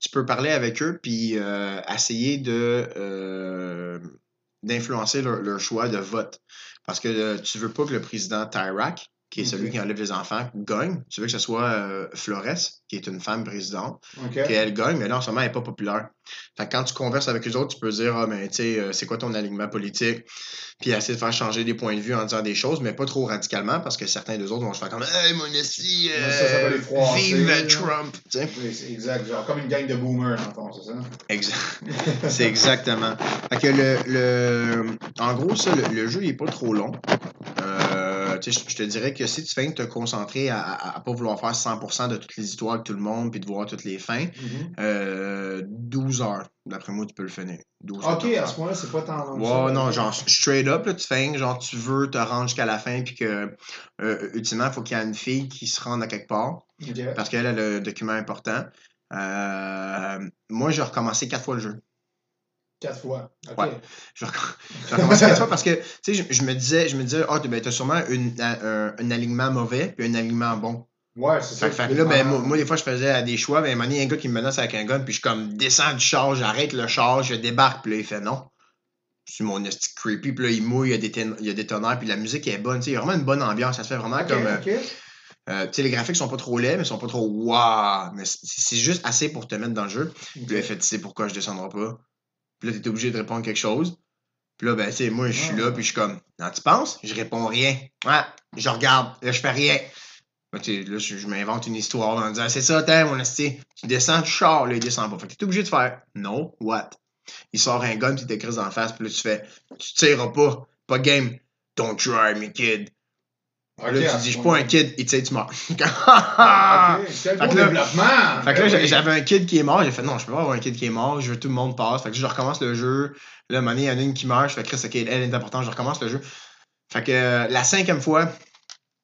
tu peux parler avec eux puis euh, essayer de d'influencer leur, leur choix de vote. Parce que tu veux pas que le président Tyrak, qui est celui qui enlève les enfants, gagne. Tu veux que ce soit euh, Flores, qui est une femme présidente, OK. qu'elle gagne, mais là, en ce moment, elle n'est pas populaire. Fait que quand tu converses avec les autres, tu peux dire, ah, mais tu sais, euh, c'est quoi ton alignement politique? Puis essayer de faire changer des points de vue en disant des choses, mais pas trop radicalement, parce que certains des autres vont se faire comme, hey, mon esti, Ouais, ça, vive. Trump! Tu sais? Oui, c'est exact. Genre comme une gang de boomers, fond, c'est ça? Exact. C'est exactement. Fait que le, le, en gros, ça, le, le jeu, il est pas trop long. Euh, je je te dirais que si tu fais te concentrer à, à, à pas vouloir faire 100% de toutes les histoires avec tout le monde puis de voir toutes les fins, Mhm. euh, 12 heures, d'après moi, tu peux le finir. 12 OK, heures. à ce point-là, c'est pas tant long. Ouais, ça, non, genre straight up, là, tu fais, genre tu veux te rendre jusqu'à la fin, puis que euh, ultimement, il faut qu'il y ait une fille qui se rende à quelque part, parce qu'elle a le document important. Euh, moi, j'ai recommencé quatre fois le jeu. Quatre fois. Ouais. J'ai recom- j'ai recommencé quatre fois parce que, tu sais, je, je me disais, je me disais, ah, ben, t'as sûrement une, un, un alignement mauvais, puis un alignement bon. Ouais, c'est ça. Fait, fait là, ben, moi, moi, des fois, je faisais des choix, ben, moment donné, il y a un gars qui me menace avec un gun, puis je comme, descends du char, j'arrête le char, je débarque, puis là, il fait non. C'est mon esti creepy, puis là, il mouille, il y a des, tén- il y a des tonnerres, puis la musique est bonne, tu sais, il y a vraiment une bonne ambiance, ça se fait vraiment comme, euh, euh, les graphiques sont pas trop laids, mais ils sont pas trop waouh, mais c'est juste assez pour te mettre dans le jeu. Puis il fait, tu sais pourquoi je descendrai pas. Là, t'es obligé de répondre quelque chose. Puis là, ben, tu sais, moi, je suis là, puis je suis comme, non, tu penses? Je réponds rien. Ouais, je regarde, là, je fais rien. Là, tu je, m'invente une histoire en disant, c'est ça, t'es mon esti. Tu descends du char, là, il descend pas. Fait que t'es obligé de faire, no, what? Il sort un gun, puis il t'écrit en face, puis là, tu fais, tu tireras pas, pas game. Don't try me, kid. OK, là, tu dis, je suis pas un kid, et tu sais, tu meurs. Ah, OK. Quel Fait beau que là- développement! Fait que là, Ben oui. j'avais un kid qui est mort. J'ai fait non, je peux pas avoir un kid qui est mort. Je veux que tout le monde passe. Fait que je recommence le jeu. Là, à un il y en a une qui meurt. Je fais Chris, ok, elle est importante. Je recommence le jeu. Fait que euh, la cinquième fois,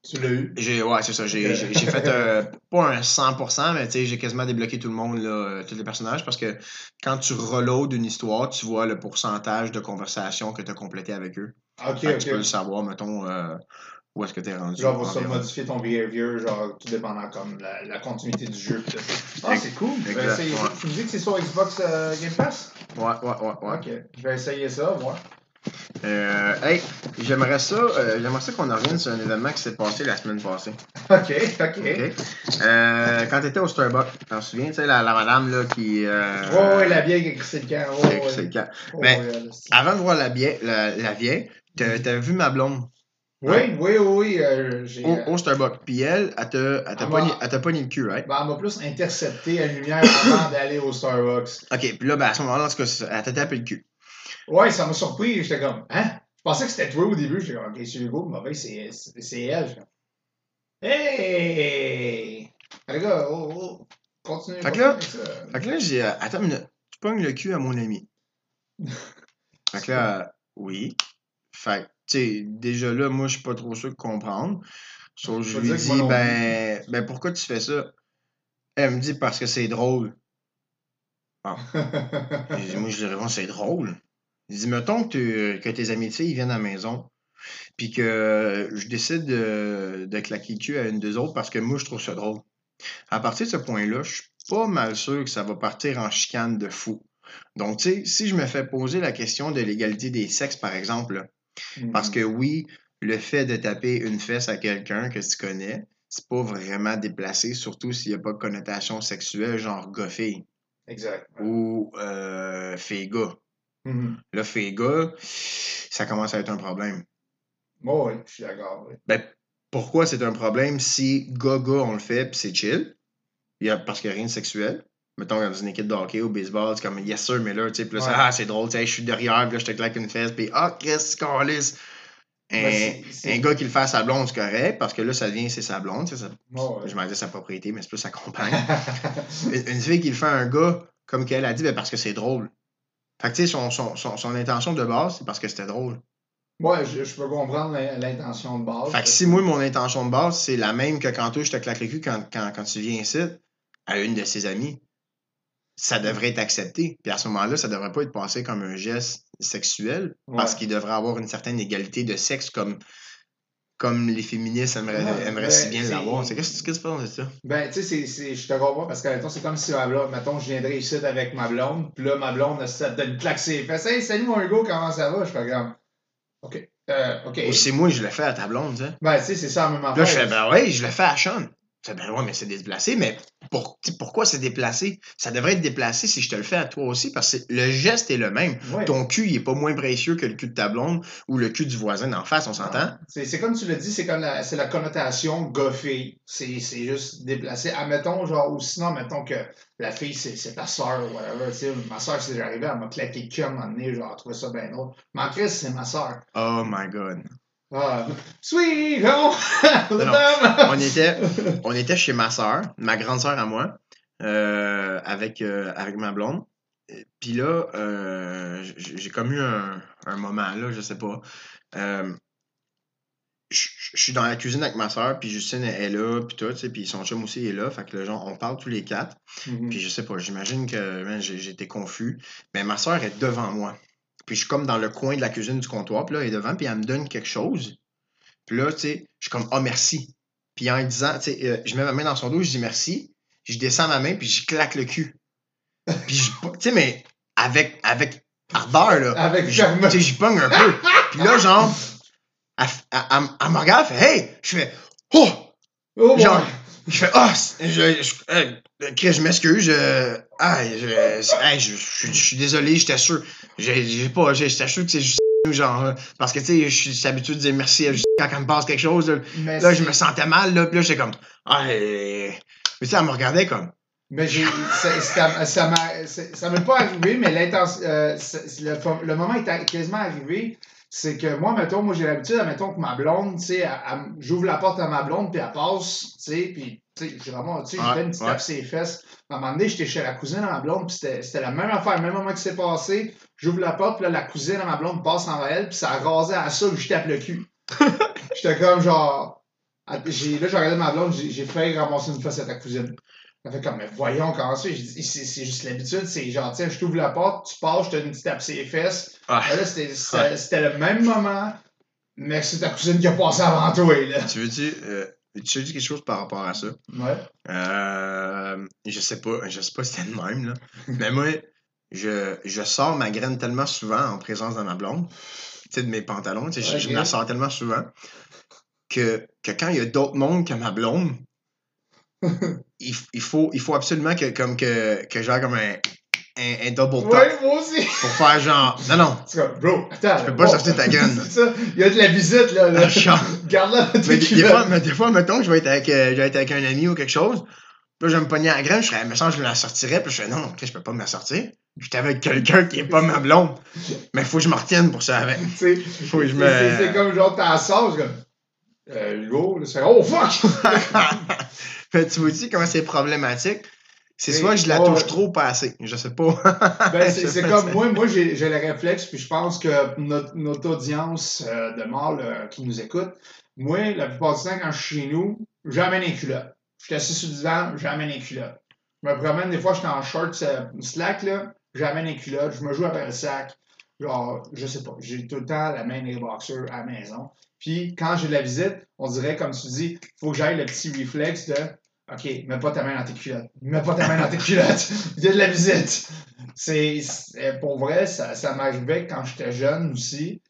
Tu l'as eu? j'ai ouais, c'est ça. J'ai fait euh, pas un 100%, mais tu sais, j'ai quasiment débloqué tout le monde, là, euh, tous les personnages. Parce que quand tu reloads une histoire, tu vois le pourcentage de conversation que tu as complété avec eux. OK, Fait que Tu peux le savoir, mettons, où est-ce que tu es rendu. Genre, va ça environ. modifier ton behavior, genre, tout dépendant comme la, la continuité du jeu. Ah, c'est cool. Je vais Exact, essayer ça. ouais. Tu me dis que c'est sur Xbox euh, Game Pass? Ouais, ouais, ouais, ouais. OK. Je vais essayer ça, voir. Euh, hey, j'aimerais ça, euh, j'aimerais ça qu'on revienne sur un événement qui s'est passé la semaine passée. OK, OK. Euh, quand t'étais au Starbucks, t'en souviens, tu sais, la, la madame là qui. Euh, Ouais, ouais, la vieille qui a crissé le camp. qui a crissé le camp. Ouais, Mais- ouais, Avant de voir la, vieille, la, la vieille, t'as- t'avais vu ma blonde? Oui, oui, oui, oui. euh, j'ai, au, au Starbucks. Puis elle, elle t'a elle t'a Ah, pogné, bah. elle t'a pogné le cul, right? ben, elle m'a plus intercepté à la lumière avant d'aller au Starbucks. OK, puis là, ben, à ce moment-là, en tout cas, c'est ça, elle t'a tapé le cul. Ouais, ça m'a surpris. J'étais comme, hein? Je pensais que c'était toi au début. J'étais comme, ok, c'est Hugo, mais ben, c'est c'est- elle. J'étais comme, Hey! Les gars, oh, oh, continue. Fait que là-. Fait que là, j'ai. euh, Attends une minute. Tu pognes le cul à mon ami. fait que là, oui. Fait sais, déjà là, moi, je suis pas trop sûr de comprendre. Sauf que Je lui dis, ben, ben, pourquoi tu fais ça? Elle me dit, parce que c'est drôle. J'ai dit, moi, je lui réponds, c'est drôle. Il dit, mettons que, que tes amis de filles ils viennent à la maison, puis que je décide de, de claquer le cul à une des autres parce que moi, je trouve ça drôle. À partir de ce point-là, je suis pas mal sûr que ça va partir en chicane de fou. Donc, tu sais, si je me fais poser la question de l'égalité des sexes, par exemple, parce que oui, le fait de taper une fesse à quelqu'un que tu connais, c'est pas vraiment déplacé, surtout s'il n'y a pas de connotation sexuelle, genre gars-fille Exact. ou euh, fille-gars. Mhm. Là, fille-gars, ça commence à être un problème. Bon, oui, je suis d'accord. oui. Ben, pourquoi c'est un problème si gars-gars on le fait puis c'est chill? Il y a, parce qu'il n'y a rien de sexuel. Mettons dans une équipe de hockey ou baseball, c'est comme yes sir, mais là, tu sais, puis là, c'est, Ouais. ah, c'est drôle, tu sais, je suis derrière, puis là, je te claque une fesse, puis ah, Chris, câlisse. Un, un gars qui le fait à sa blonde, c'est correct, parce que là, ça devient, c'est sa blonde, ça- ouais. je m'en dis sa propriété, mais c'est plus sa compagne. une, fille qui le fait à un gars, comme qu'elle a dit, ben parce que c'est drôle. Fait que, tu sais, son, son, son, son intention de base, c'est parce que c'était drôle. Ouais, je, je peux comprendre l'in- l'intention de base. Fait que si moi, mon intention de base, c'est la même que quand toi, je te claque le cul quand, quand, quand tu viens ici, à une de ses amies, ça devrait être accepté. Puis à ce moment-là, ça devrait pas être passé comme un geste sexuel parce Ouais. qu'il devrait avoir une certaine égalité de sexe comme, comme les féministes aimeraient, Ouais, aimeraient si ben, bien l'avoir. C'est qu'est-ce que tu penses de ça? Ben, tu sais, je te comprends parce que, mettons, c'est comme si, ma blonde, mettons, je viendrais ici avec ma blonde, puis là, ma blonde, ça te donne claque ses fesses. Hey, salut mon Hugo, comment ça va? Je fais comme, OK, euh. Ou c'est moi, je le fais à ta blonde, tu sais. Ben, tu sais, c'est ça la même affaire. Là, je fais, ben oui, je le fais à Sean. Ben ouais, mais c'est déplacé, mais pour, pourquoi c'est déplacé? Ça devrait être déplacé si je te le fais à toi aussi, parce que le geste est le même. Ouais. Ton cul, il est pas moins précieux que le cul de ta blonde ou le cul du voisin d'en face, on s'entend? C'est c'est comme tu l'as dit, c'est comme la, c'est la connotation gars-fille. C'est c'est juste déplacé. Admettons, genre, ou sinon, mettons que la fille, c'est c'est ta soeur ou whatever. tu sais. Ma soeur, c'est déjà arrivé, elle m'a claqué le cul à un moment donné, genre, elle trouvait ça bien drôle. Mais en c'est ma soeur. Oh my god. Ah, sweet home! non. On était, on était chez ma soeur, ma grande soeur à moi, euh, avec, euh, avec ma blonde. Puis là, euh, j'ai comme eu un, un moment là, je sais pas. Je suis dans la cuisine avec ma soeur, puis Justine est là, puis tout, tu sais, puis son chum aussi est là. Fait que là, genre, on parle tous les quatre. Mhm. Puis je sais pas, j'imagine que j'étais confus. Mais ma soeur est devant moi. Puis je suis comme dans le coin de la cuisine du comptoir, puis là, elle est devant, puis elle me donne quelque chose. Puis là, tu sais, je suis comme, ah, merci. Puis en disant, tu sais, euh, je mets ma main dans son dos, je dis merci. Je descends ma main, puis je claque le cul. Puis je, tu sais, mais avec, avec ardeur, là. Avec Je-. Tu sais, j'y pogne un peu. Puis là, genre, elle, elle- elle- elle me regarde, elle fait, hey! Je fais, oh! Oh, Genre, je fais c'est- je, je, Chris, je m'excuse. Je, ah, je, hey, je, je, je suis désolé, j'étais sûr. J'ai pas, j'étais sûr que c'est juste genre, parce que tu sais, je suis habitué de dire merci à quand elle me passe quelque chose. Là, Là, je me sentais mal, là, puis là, j'étais comme, ah, euh, mais tu sais, elle me regardait comme, Mais j'ai, ça, ça, m'est pas arrivé, mais l'intention, euh, le, le moment est quasiment arrivé. C'est que moi, mettons, moi j'ai l'habitude, mettons que ma blonde, tu sais, j'ouvre la porte à ma blonde, puis elle passe, tu sais, puis tu sais, j'ai vraiment, tu sais, Ouais, je une petite tape sur les fesses. À un moment donné, j'étais chez la cousine à ma blonde, puis c'était la même affaire, le même moment que c'est passé. J'ouvre la porte, puis là, la cousine à ma blonde passe en elle, puis ça a rasé à ça, je tape le cul. J'étais comme genre. ah, là, j'ai regardé ma blonde, j'ai, failli ramasser une fesse à ta cousine. Elle fait comme, mais voyons comment ça. C'est, c'est juste l'habitude, c'est genre, tiens, je t'ouvre la porte, tu passes, je te donne une petite tape sur les fesses. ah, Là, c'était le même moment, mais c'est ta cousine qui a passé avant toi, là. tu veux-tu, euh, tu veux dire quelque chose par rapport à ça? Ouais. Euh, je sais pas, je sais pas si c'était le même, là. Mais moi, je, je sors ma graine tellement souvent en présence de ma blonde, tu sais, de mes pantalons, tu sais, je, je me la sors tellement souvent que, que quand il y a d'autres mondes que ma blonde, il, il faut, il faut absolument que, comme que, que j'aille comme un, un, un double top Ouais, moi aussi. pour faire genre, non, non, comme, bro, attends. je peux pas sortir ta c'est ça. Il y a de la visite, là. là. Ah. Garde-la dans Mais tes des, fois, mais des fois, mettons que je vais être avec, euh, je vais être avec un ami ou quelque chose. Puis là, je vais me pogner à la graine, je serais, me semble je me la sortirais. Puis je fais, non, non, je peux pas me la sortir. J'étais avec quelqu'un qui est pas ma blonde. Mais faut que je me retienne pour ça avec. Tu Faut que je me. c'est, comme genre, t'as la sauce, comme. Euh, Hugo, c'est oh fuck! Fait, tu vois-tu comment c'est problématique? C'est soit je la touche ouais. trop pas assez. Je sais pas. Ben, c'est, comme moi, moi j'ai, j'ai le réflexe, puis je pense que notre, notre audience euh, de mâles euh, qui nous écoute, moi, la plupart du temps, quand je suis chez nous, j'amène les culottes. Je suis assis sur le divan, j'amène les culottes. Je me promène, des fois, je suis en short euh, slack, là, j'amène les culottes, je me joue après le sac. Genre, je sais pas, j'ai tout le temps la main des boxers à la maison. Puis, quand j'ai de la visite, on dirait, comme tu dis, faut que j'aille le petit réflexe de OK, mets pas ta main dans tes culottes. Mets pas ta main dans tes culottes. Il y a de la visite. C'est, c'est- pour vrai, ça, ça m'arrivait quand j'étais jeune aussi.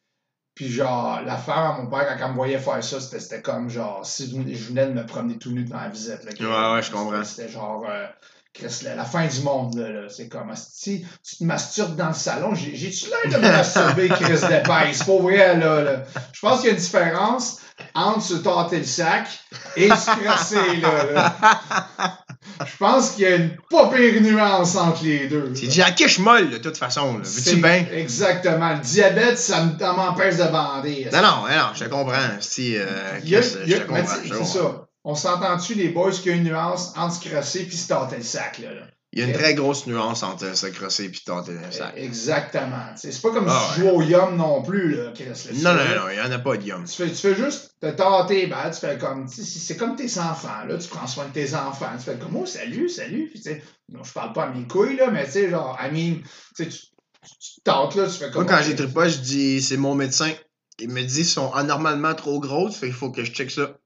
Puis genre, la femme à mon père, quand elle me voyait faire ça, c'était, comme genre, si je venais- de me promener tout nu dans la visite. là, Ouais, ouais, je comprends. C'était, genre, euh, Chris, la, la fin du monde, là. là. C'est comme, si tu te masturbes dans le salon, j'ai, j'ai-tu l'air de me masturber, Chris d'épaisse? Pour vrai, là, là. Je pense qu'il y a une différence entre se tâter le sac et se crosser, là. là. Je pense qu'il y a une pas pire nuance entre les deux. C'est du quiche molle, de toute façon. Veux-tu bien? Exactement. Le diabète, ça me- ça m'empêche de bander. Non, non, non, je te comprends. Si, euh, Il y a- Chris, il y a- je te mais comprends. tu- je te c'est ça. On s'entend-tu, les boys, qu'il y a une nuance entre se crosser et se tâter le sac, là? là? Il y a une très grosse nuance entre se crosser et tenter un sac. Exactement. Tu sais, C'est pas comme Ah si tu jouais au Yum non plus, là, Chris. là. Tu Non, non, non, il n'y en a pas de yum. Tu fais, tu fais juste te ben, tu fais comme, c'est comme tes enfants, là, tu prends soin de tes enfants, tu fais comme, oh, salut, salut, puis non, je parle pas à mes couilles, là, mais tu sais, genre, I mean, tu tu, tu, tu te tâtes, là, tu fais comme, Moi, quand j'ai trippé, je dis, c'est mon médecin. Il me dit, ils sont anormalement trop grosses, fait qu'il faut que je check ça.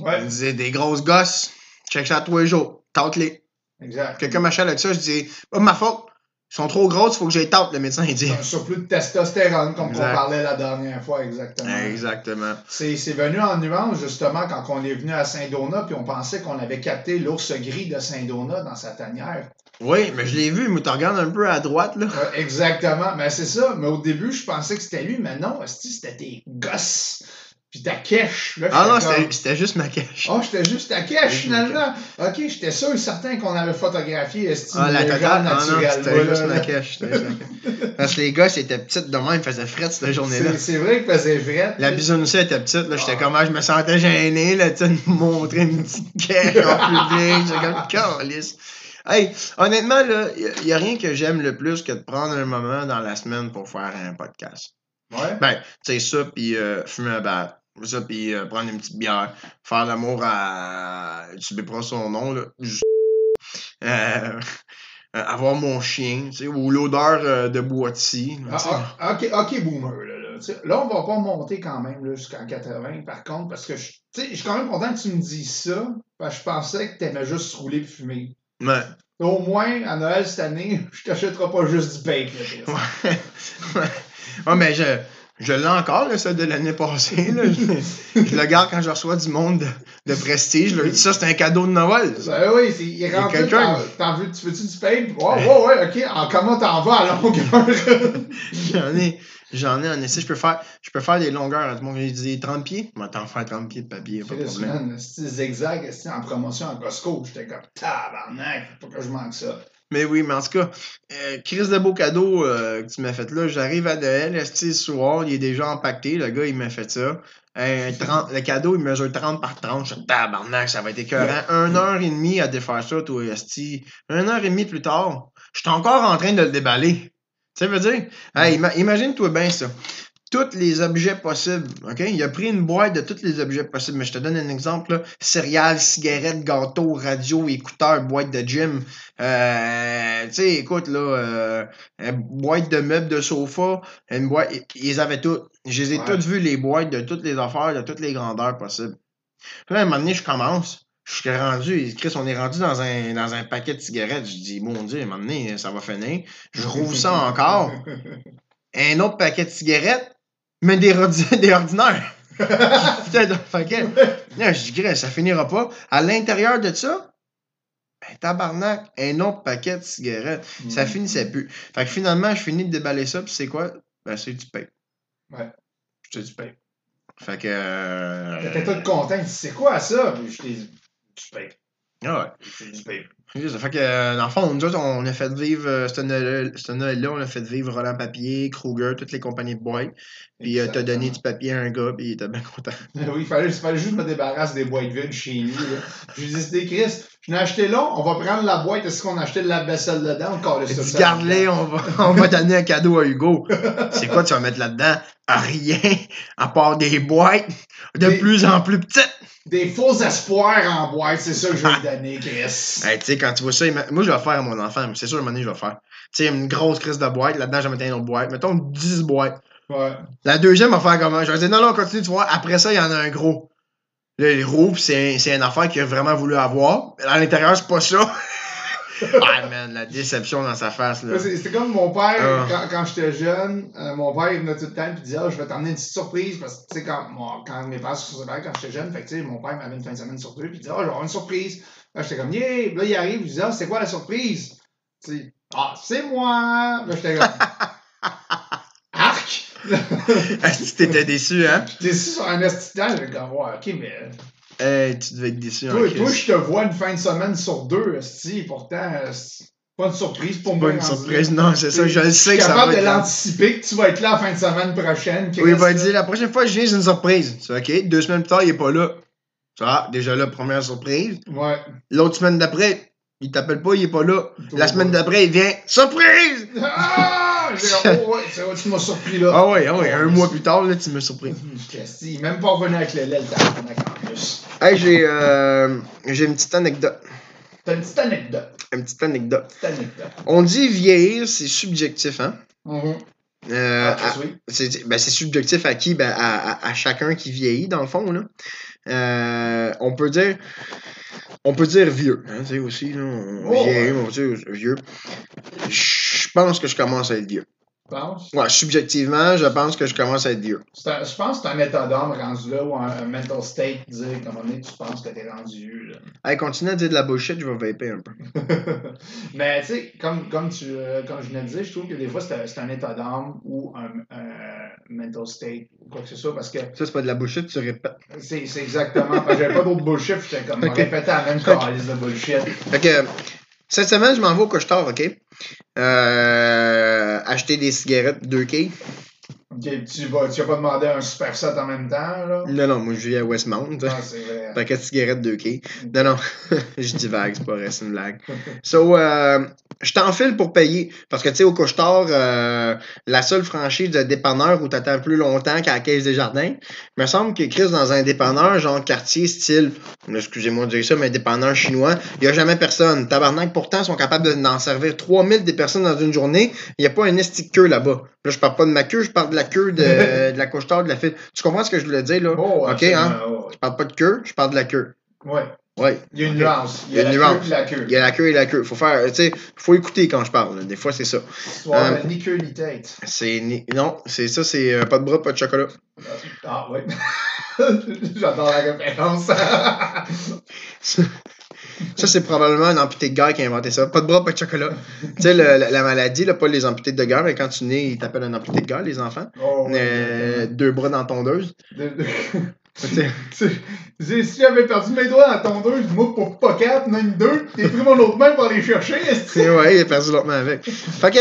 Ouais, Il me disait, des grosses gosses, check ça tous les jours. Tente-les. Exact. Quelqu'un m'achète avec ça, je dis, pas ma faute. Ils sont trop grosses, il faut que j'aille tente, le médecin, il dit. Un surplus de testostérone, comme on parlait la dernière fois, exactement. Exactement. C'est venu en nuance, justement, quand on est venu à Saint-Donat, puis on pensait qu'on avait capté l'ours gris de Saint-Donat dans sa tanière. Oui, mais je l'ai vu, mais tu regardes un peu à droite, là. Ouais, exactement. Mais c'est ça. Mais au début, je pensais que c'était lui, mais non, c'était tes gosses. Puis ta cache. Là, Ah non, comme, c'était c'était juste ma cache. Oh, j'étais juste ta cache, finalement. Ok, j'étais sûr et certain qu'on avait photographié Esti Ah, la totale, ah non, naturellement, c'était juste ma cache. c'était. Parce que les gars, c'était petites de même, ils faisaient fret cette journée-là. C'est vrai qu'il faisait vrai. La bisounoussie était petite, là, j'étais Ah. comme, ah, je me sentais gêné, là, tu sais, de me montrer une petite cache en public, j'étais comme, calice. Hey, honnêtement, là, il y, a rien que j'aime le plus que de prendre un moment dans la semaine pour faire un podcast. Ouais. Ben, tu sais, ça, puis euh, fumer un bat. Ça, puis euh, prendre une petite bière. Faire l'amour à. Tu sais pas son nom, là. Euh, avoir mon chien, tu sais, ou l'odeur de boîtier. Ah, tu ah, ok, ok, boomer. Là, là. Tu là, on va pas monter quand même jusqu'en 80, par contre, parce que je tu suis quand même content que tu me dises ça, parce que je pensais que t'aimais juste rouler et fumer. Ouais. Au moins, à Noël cette année, je t'achèterai pas juste du bacon. Ouais. Ouais, mais je, je l'ai encore, là, celle de l'année passée. Là. Je, je le garde quand je reçois du monde de, de prestige. Je leur dis ça, c'est un cadeau de Noël. Ben oui, c'est- il quelqu'un- T'en veux, tu veux-tu du pain? Ouais, ouais, ouais, ok. En comment t'en vas à longueur? J'en ai, j'en ai en essai. Je peux faire, je peux faire des longueurs. Tout le monde dit 30 pieds? Moi, t'en faire 30 pieds de papier, pas de problème. c'est zigzag en promotion à Costco. J'étais comme tabarnak, faut pas que je manque ça. Mais oui, mais en tout cas, euh, Chris de beau cadeau euh, que tu m'as fait là. J'arrive à Noël, esti, ce soir, il est déjà empaqueté. Le gars, il m'a fait ça. Euh, 30 le cadeau, il mesure 30 par 30. Je suis tabarnak, ça va être écœurant. Une heure et demie à défaire ça, toi, esti. Une heure et demie plus tard, je suis encore en train de le déballer. Tu sais, veut dire? Hey, ima- imagine-toi bien ça. Tous les objets possibles, OK? Il a pris une boîte de tous les objets possibles. Mais je te donne un exemple, là. Céréales, cigarettes, gâteaux, radio, écouteurs, boîte de gym. Euh, tu sais, écoute, là, euh, une boîte de meubles de sofa, une boîte, ils- avaient toutes. Je les ai Ouais. toutes vues, les boîtes de toutes les affaires, de toutes les grandeurs possibles. Puis là, à un moment donné, je commence. Je suis rendu, Chris, on est rendu dans un, dans un paquet de cigarettes. Je dis, mon Dieu, à un moment donné, ça va finir. Je rouvre ça encore. Un autre paquet de cigarettes, mais des, des ordinaires. Putain de paquet. Là, je dis, Chris, ça finira pas. À l'intérieur de ça, ben, tabarnak, un autre paquet de cigarettes. Ça Mm. finissait plus. Fait que finalement, je finis de déballer ça, puis c'est quoi? Ben, c'est du pain. Ouais. C'est du pain. Fait que. euh, T'étais tout content. C'est quoi ça? Puis je t'ai dit, du pain. ah ouais. C'est du pain. C'est ça. Fait que, euh, dans le fond, nous autres, on a fait vivre, euh, ce Noël- ce Noël-là, on a fait vivre Roland Papier, Kruger, toutes les compagnies de boîtes. Puis, euh, t'as donné du papier à un gars, puis il était bien content. Oui, il fallait, il fallait juste me débarrasser des boîtes vides chez lui ai dit, c'était Chris, je l'ai acheté là, on va prendre la boîte, est-ce qu'on a acheté de la vaisselle dedans? Encore le dit, garde-les, on va, on va donner un cadeau à Hugo. C'est quoi tu vas mettre là-dedans? Rien, à part des boîtes de plus en plus petites. Des faux espoirs en boîte, c'est ça que je vais lui donner, Chris. Hey, tu sais, quand tu vois ça, moi, je vais le faire à mon enfant, mais c'est sûr, à un moment donné, je vais le faire. Tu sais, une grosse crise de boîte, là-dedans, je vais mettre une autre boîte. Mettons 10 boîtes. Ouais. La deuxième va faire comment? Je vais dire, non, non, continue, tu vois. Après ça, il y en a un gros. Là, il c'est c'est une affaire qu'il a vraiment voulu avoir. À l'intérieur, c'est pas ça. Ah, man, la déception dans sa face, là. C'était comme mon père, Ah. quand, quand j'étais jeune, euh, mon père il venait tout le temps et disait ah, Je vais t'emmener une petite surprise parce que tu sais, quand, moi, quand mes parents sont sur quand j'étais jeune, fait que, tu sais, mon père m'avait une fin de semaine sur deux puis il disait Ah, je vais avoir une surprise. Là, j'étais comme Yeah! Puis Là, il arrive, il dit Ah, c'est quoi la surprise? Tu sais, Ah, c'est moi! Là, j'étais comme Arc! Que t'étais déçu, hein? J'étais déçu sur un estitant, j'étais comme Ouais, ok, mais. Hey, tu devais être déçu, Toi, toi je te vois une fin de semaine sur deux, esti, pourtant, euh, c'est pas une surprise pour C'est moi. pas une surprise, non, c'est ça, je le sais que ça va capable de être l'anticiper que tu vas être là la fin de semaine prochaine. Oui, il va dire, la prochaine fois, je viens, j'ai une surprise. Tu sais, OK, deux semaines plus tard, il est pas là. Tu vois, déjà là, première surprise. Ouais. L'autre semaine d'après, Il t'appelle pas, il est pas là. La semaine ouais. d'après, il vient. Surprise! Ah! Oh, ouais, tu m'as surpris là. Ah ouais, ah ouais, un mois plus tard, là, tu m'as surpris. Est même pas revenu avec le lait, le tabarnak en plus. Hey, j'ai euh, j'ai une petite anecdote. T'as une petite anecdote. Une petite anecdote. Petite anecdote. On dit vieillir, c'est subjectif, hein? Mhm. Euh, Ah, oui. c'est ben, c'est subjectif à qui? Ben, à, à- à chacun qui vieillit, dans le fond. Là. Euh, on peut dire. On peut dire vieux. Hein, tu sais, aussi. Là, on Oh, vieillit, ouais. on peut dire vieux. Je pense que je commence à être vieux. Tu penses? Ouais, subjectivement, je pense que je commence à être vieux. Un- Je pense que c'est un état d'âme rendu là ou un, un mental state, dire qu'à un moment donné, tu penses que t'es rendu vieux. Là. Continue à dire de la bullshit, je vais vaper un peu. Mais tu sais, comme, comme, tu, euh, comme je venais de dire, je trouve que des fois c'est un, état d'âme ou un, mental state ou quoi que ce soit parce que Ça, c'est pas de la bullshit, tu répètes. c'est exactement. J'avais pas d'autres bullshit, j'étais comme Ok. répéter la même calice de bullshit. Fait que, cette semaine, je m'en vais au Couche-Tard, OK? Euh, acheter des cigarettes 2 quilles. Ok, tu vas, tu vas pas demander un super set en même temps, là? Non, non, moi, je vis à Westmount. Ah, c'est vrai. Paquet de cigarettes 2 quilles. Non, non, je dis vague, c'est pas vrai, c'est une blague. So, euh, je t'enfile pour payer. Parce que, tu sais, au couche-tard, euh, la seule franchise de dépanneur où t'attends plus longtemps qu'à la caisse des jardins, il me semble que Chris, dans un dépanneur, genre quartier style, excusez-moi de dire ça, mais dépanneur chinois, il y a jamais personne. Tabarnak, pourtant, sont capables de- d'en servir 3000 des personnes dans une journée. Il n'y a pas un esti de queue là-bas. Là, je parle pas de ma queue, je parle de la queue de, de la couche-tard, de la file. Tu comprends ce que je voulais dire, là? Oh, ok, hein? oh, Je parle pas de queue, je parle de la queue. ouais. Ouais. Il y a une nuance. Il y a la une queue nuance. puis la queue. Il y a la queue et la queue. Faut faire, tu sais, faut écouter quand je parle. là. Des fois, c'est ça. Euh, ni queue ni tête. C'est ni- non, c'est ça, c'est euh, pas de bras, pas de chocolat. Ah, ouais. J'adore la référence. Ça, c'est probablement un amputé de guerre qui a inventé ça. Pas de bras, pas de chocolat. tu sais, la, la maladie, là, pas les amputés de guerre, mais quand tu nais, ils t'appellent un amputé de guerre, les enfants. Oh, ouais, Euh, deux bras dans tondeuse. Si j'avais perdu mes doigts dans tondeuse, moi pour pas quatre, même deux, t'es pris mon autre main pour aller chercher, ouais, il a perdu l'autre main avec. Fait que,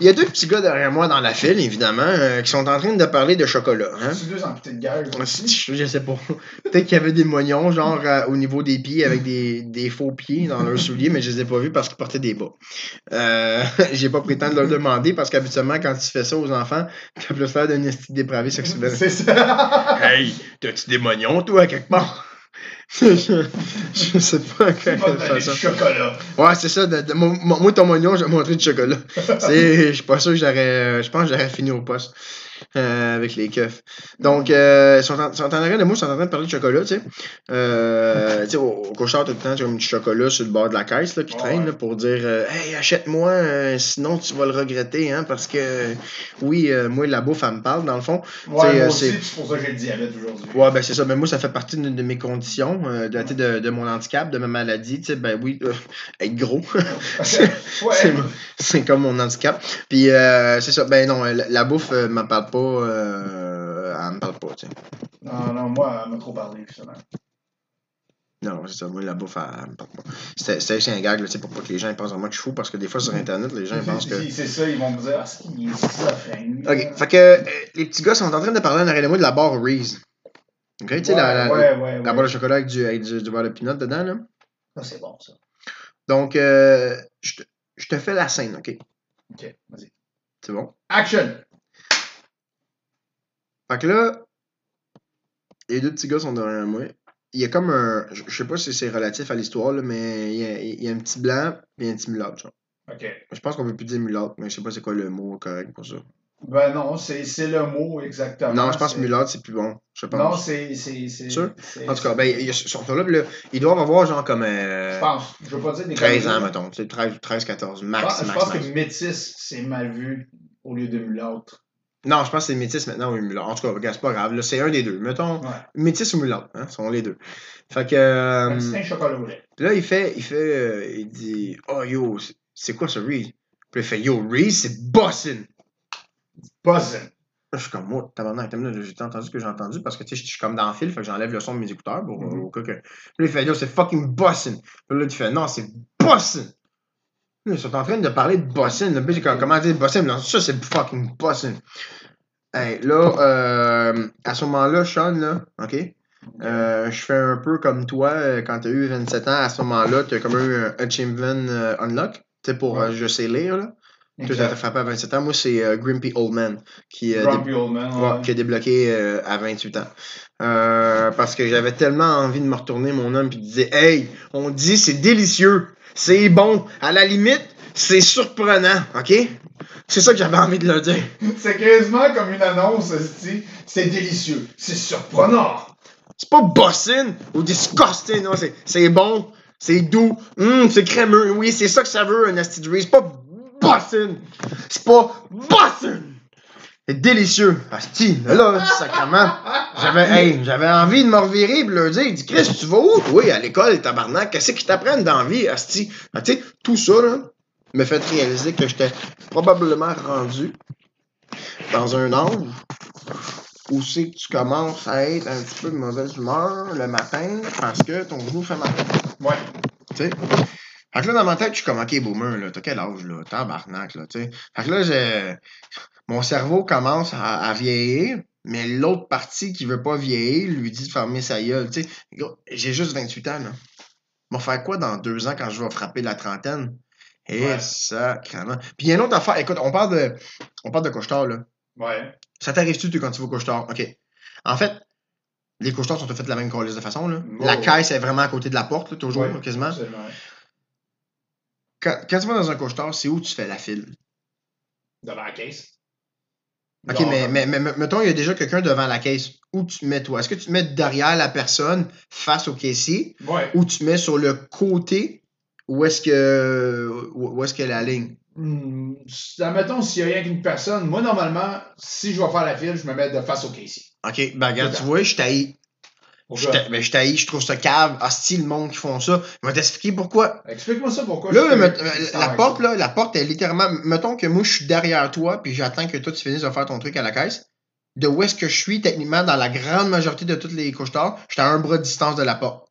il y a deux petits gars derrière moi dans la file, évidemment, euh, qui sont en train de parler de chocolat. Hein? C'est deux amputés de guerre. aussi. Je sais pas. Peut-être qu'il y avait des moignons, genre euh, au niveau des pieds, avec des, des faux pieds dans leurs souliers, mais je les ai pas vus parce qu'ils portaient des bas. Euh, J'ai pas temps de leur demander parce qu'habituellement, quand tu fais ça aux enfants, t'as plus l'air d'un esti dépravé sexuel. C'est ça. Hey, t'as-tu des moignons, toi, quelque part? Je, je sais pas Tu quelle façon. chocolat. Ouais, c'est ça. de- de- mon- mon- moi, ton moignon, je vais montrer du chocolat. Je suis pas sûr que j'aurais. Je pense que j'aurais fini au poste euh, avec les keufs. Donc, euh, ils sont en, sont en arrière de moi, ils sont en train de parler de chocolat, tu sais. Euh, tu sais, au, au tout le temps, tu as un petit chocolat sur le bord de la caisse là, qui traîne là, pour dire euh, Hey, achète-moi, sinon tu vas le regretter, hein, parce que oui, moi, la bouffe, elle me parle, dans le fond. Ouais, moi aussi, c'est- pour ça que j'ai le diabète aujourd'hui. Ouais, ben c'est ça. Mais moi, ça fait partie de mes conditions, de, de, de mon handicap, de ma maladie. Tu sais, ben oui, être gros. c'est comme mon handicap. Puis c'est ça. Ben non, la, la bouffe euh, m'en parle pas. Euh, elle me parle pas, tu sais. Non, non, moi, elle m'a trop parlé, justement. Non, c'est ça. Moi, la bouffe, elle, me parle pas. C'était un gag, là, tu sais, pour pas que les gens pensent vraiment que je suis fou, parce que des fois, sur Internet, les gens pensent que. Si, C'est ça, ils vont me dire, ah, c'est qui est schizophrène. Ok, fait que euh, les petits gars sont en train de parler en arrière de moi de la barre Reese. Ok, tu sais, la, la, ouais, ouais, ouais. la barre de chocolat avec du, avec du, du beurre de peanut dedans, là. Ça, c'est bon, ça. Donc, euh, je te fais la scène, ok? Ok, vas-y. C'est bon? Action! Fait que là, les deux petits gars sont derrière moi. Il y a comme un. Je sais pas si c'est relatif à l'histoire, là, mais il y, a, il y a un petit blanc et un petit mulâtre, genre. Ok. Je pense qu'on peut plus dire mulâtre, mais je sais pas c'est quoi le mot correct pour ça. Ben non, c'est c'est le mot exactement. non, je pense que mulâtre, c'est plus bon. Je pense. Non, c'est. c'est- c'est- Sûr? En tout cas, ben, ils sont là, là, ils doivent avoir genre comme euh, Je pense. Je veux pas dire des 13 ans, mettons. Tu sais, 13, 13, 14, Je max, je pense max. que métis, c'est mal vu au lieu de mulâtre. Non, je pense que c'est métis maintenant ou mulâtre. En tout cas, regarde, c'est pas grave. Là, c'est un des deux. Mettons, Ouais. métis ou mulâtre, hein, sont les deux. Fait que. euh, Un petit chocolat au lait. Puis là, il fait, il fait, euh, il dit, oh yo, c'est- c'est quoi ce Reese? Puis il fait, yo, Reese, c'est. Buzzing. Là, je suis comme, moi, tabarnak, j'ai entendu ce que j'ai entendu parce que, tu sais, je suis comme dans le fil, fait que j'enlève le son de mes écouteurs pour, au cas que. Puis il fait, yo, c'est fucking Boston. Puis là, tu fais, non, c'est Boston. Ils sont en train de parler de j'ai comme, comment dire Boston? Non, ça, c'est fucking Boston. Hey, là, euh, à ce moment-là, Sean, là, OK? Euh, je fais un peu comme toi, euh, quand tu as eu 27 ans, à ce moment-là, tu as comme eu un Achievement euh, Unlock, tu sais, pour Ouais. je sais lire, là. Toi, t'as frappé à 27 ans. Moi, c'est Grimpy Old Man qui, Grumpy Old Man, dé- ouais, ouais. qui a débloqué à 28 ans. Parce que j'avais tellement envie de me retourner, mon homme, puis de dire Hey, on dit c'est délicieux, c'est bon, à la limite, c'est surprenant, ok? C'est ça que j'avais envie de leur dire. C'est quasiment comme une annonce, c'est délicieux, c'est surprenant. C'est pas bossing ou disgusting, non, c'est, bon, c'est doux, hum, c'est crémeux. Oui, c'est ça que ça veut, un asti. C'est pas bossing. C'est pas bossing. C'est délicieux. Asti, là, là, sacrement. J'avais, hey, j'avais envie de me revirer et de leur dire, dis, Chris, tu vas où? Oui, à l'école, tabarnak. Qu'est-ce qu'ils t'apprennent dans la vie, Asti? Ah, tu sais, tout ça, là, me fait réaliser que j'étais probablement rendu dans un âge où c'est que tu commences à être un petit peu de mauvaise humeur le matin parce que ton genou fait mal. Ouais. Tu sais? Fait que là, dans ma tête, je suis comme, OK, boomer, là, t'as quel âge, là? Tabarnak, là, tu sais? Fait que là, j'ai... mon cerveau commence à, à vieillir, mais l'autre partie qui veut pas vieillir lui dit de fermer sa gueule, tu sais. Gros, J'ai juste 28 ans, là. Va faire quoi dans deux ans quand je vais frapper la trentaine? Et Ouais. sacrément. Puis il y a une autre affaire. Écoute, on parle de, on parle de couche-tard, là. Ouais. Ça t'arrive-tu, quand tu vas au couche-tard? OK. En fait, les couche-tards sont tous faits de la même colisse de façon, là. La caisse est vraiment à côté de la porte, là, toujours, Ouais, quasiment. Quand tu vas dans un couche-tard, c'est où tu fais la file? Devant la caisse. OK, Non, mais, mais, mais, mettons, il y a déjà quelqu'un devant la caisse. Où tu te mets, toi? Est-ce que tu te mets derrière la personne, face au caissier, Ouais. ou tu te mets sur le côté, où est-ce que, où est-ce que la ligne? Hmm, admettons, s'il y a rien qu'une personne, moi, normalement, si je vais faire la file, je me mets de face au caissier. OK, ben regarde, tu vois, je t'haïs. Je ben, je t'haïs, je trouve ça cave. Hostie, le monde qui font ça. Je vais t'expliquer pourquoi. Explique-moi ça pourquoi. Là, je me- euh, la porte, là, la porte est littéralement. Mettons que moi, je suis derrière toi, puis j'attends que toi, tu finisses de faire ton truc à la caisse. De où est-ce que je suis, techniquement, dans la grande majorité de toutes les couches-tards, j'étais à un bras de distance de la porte.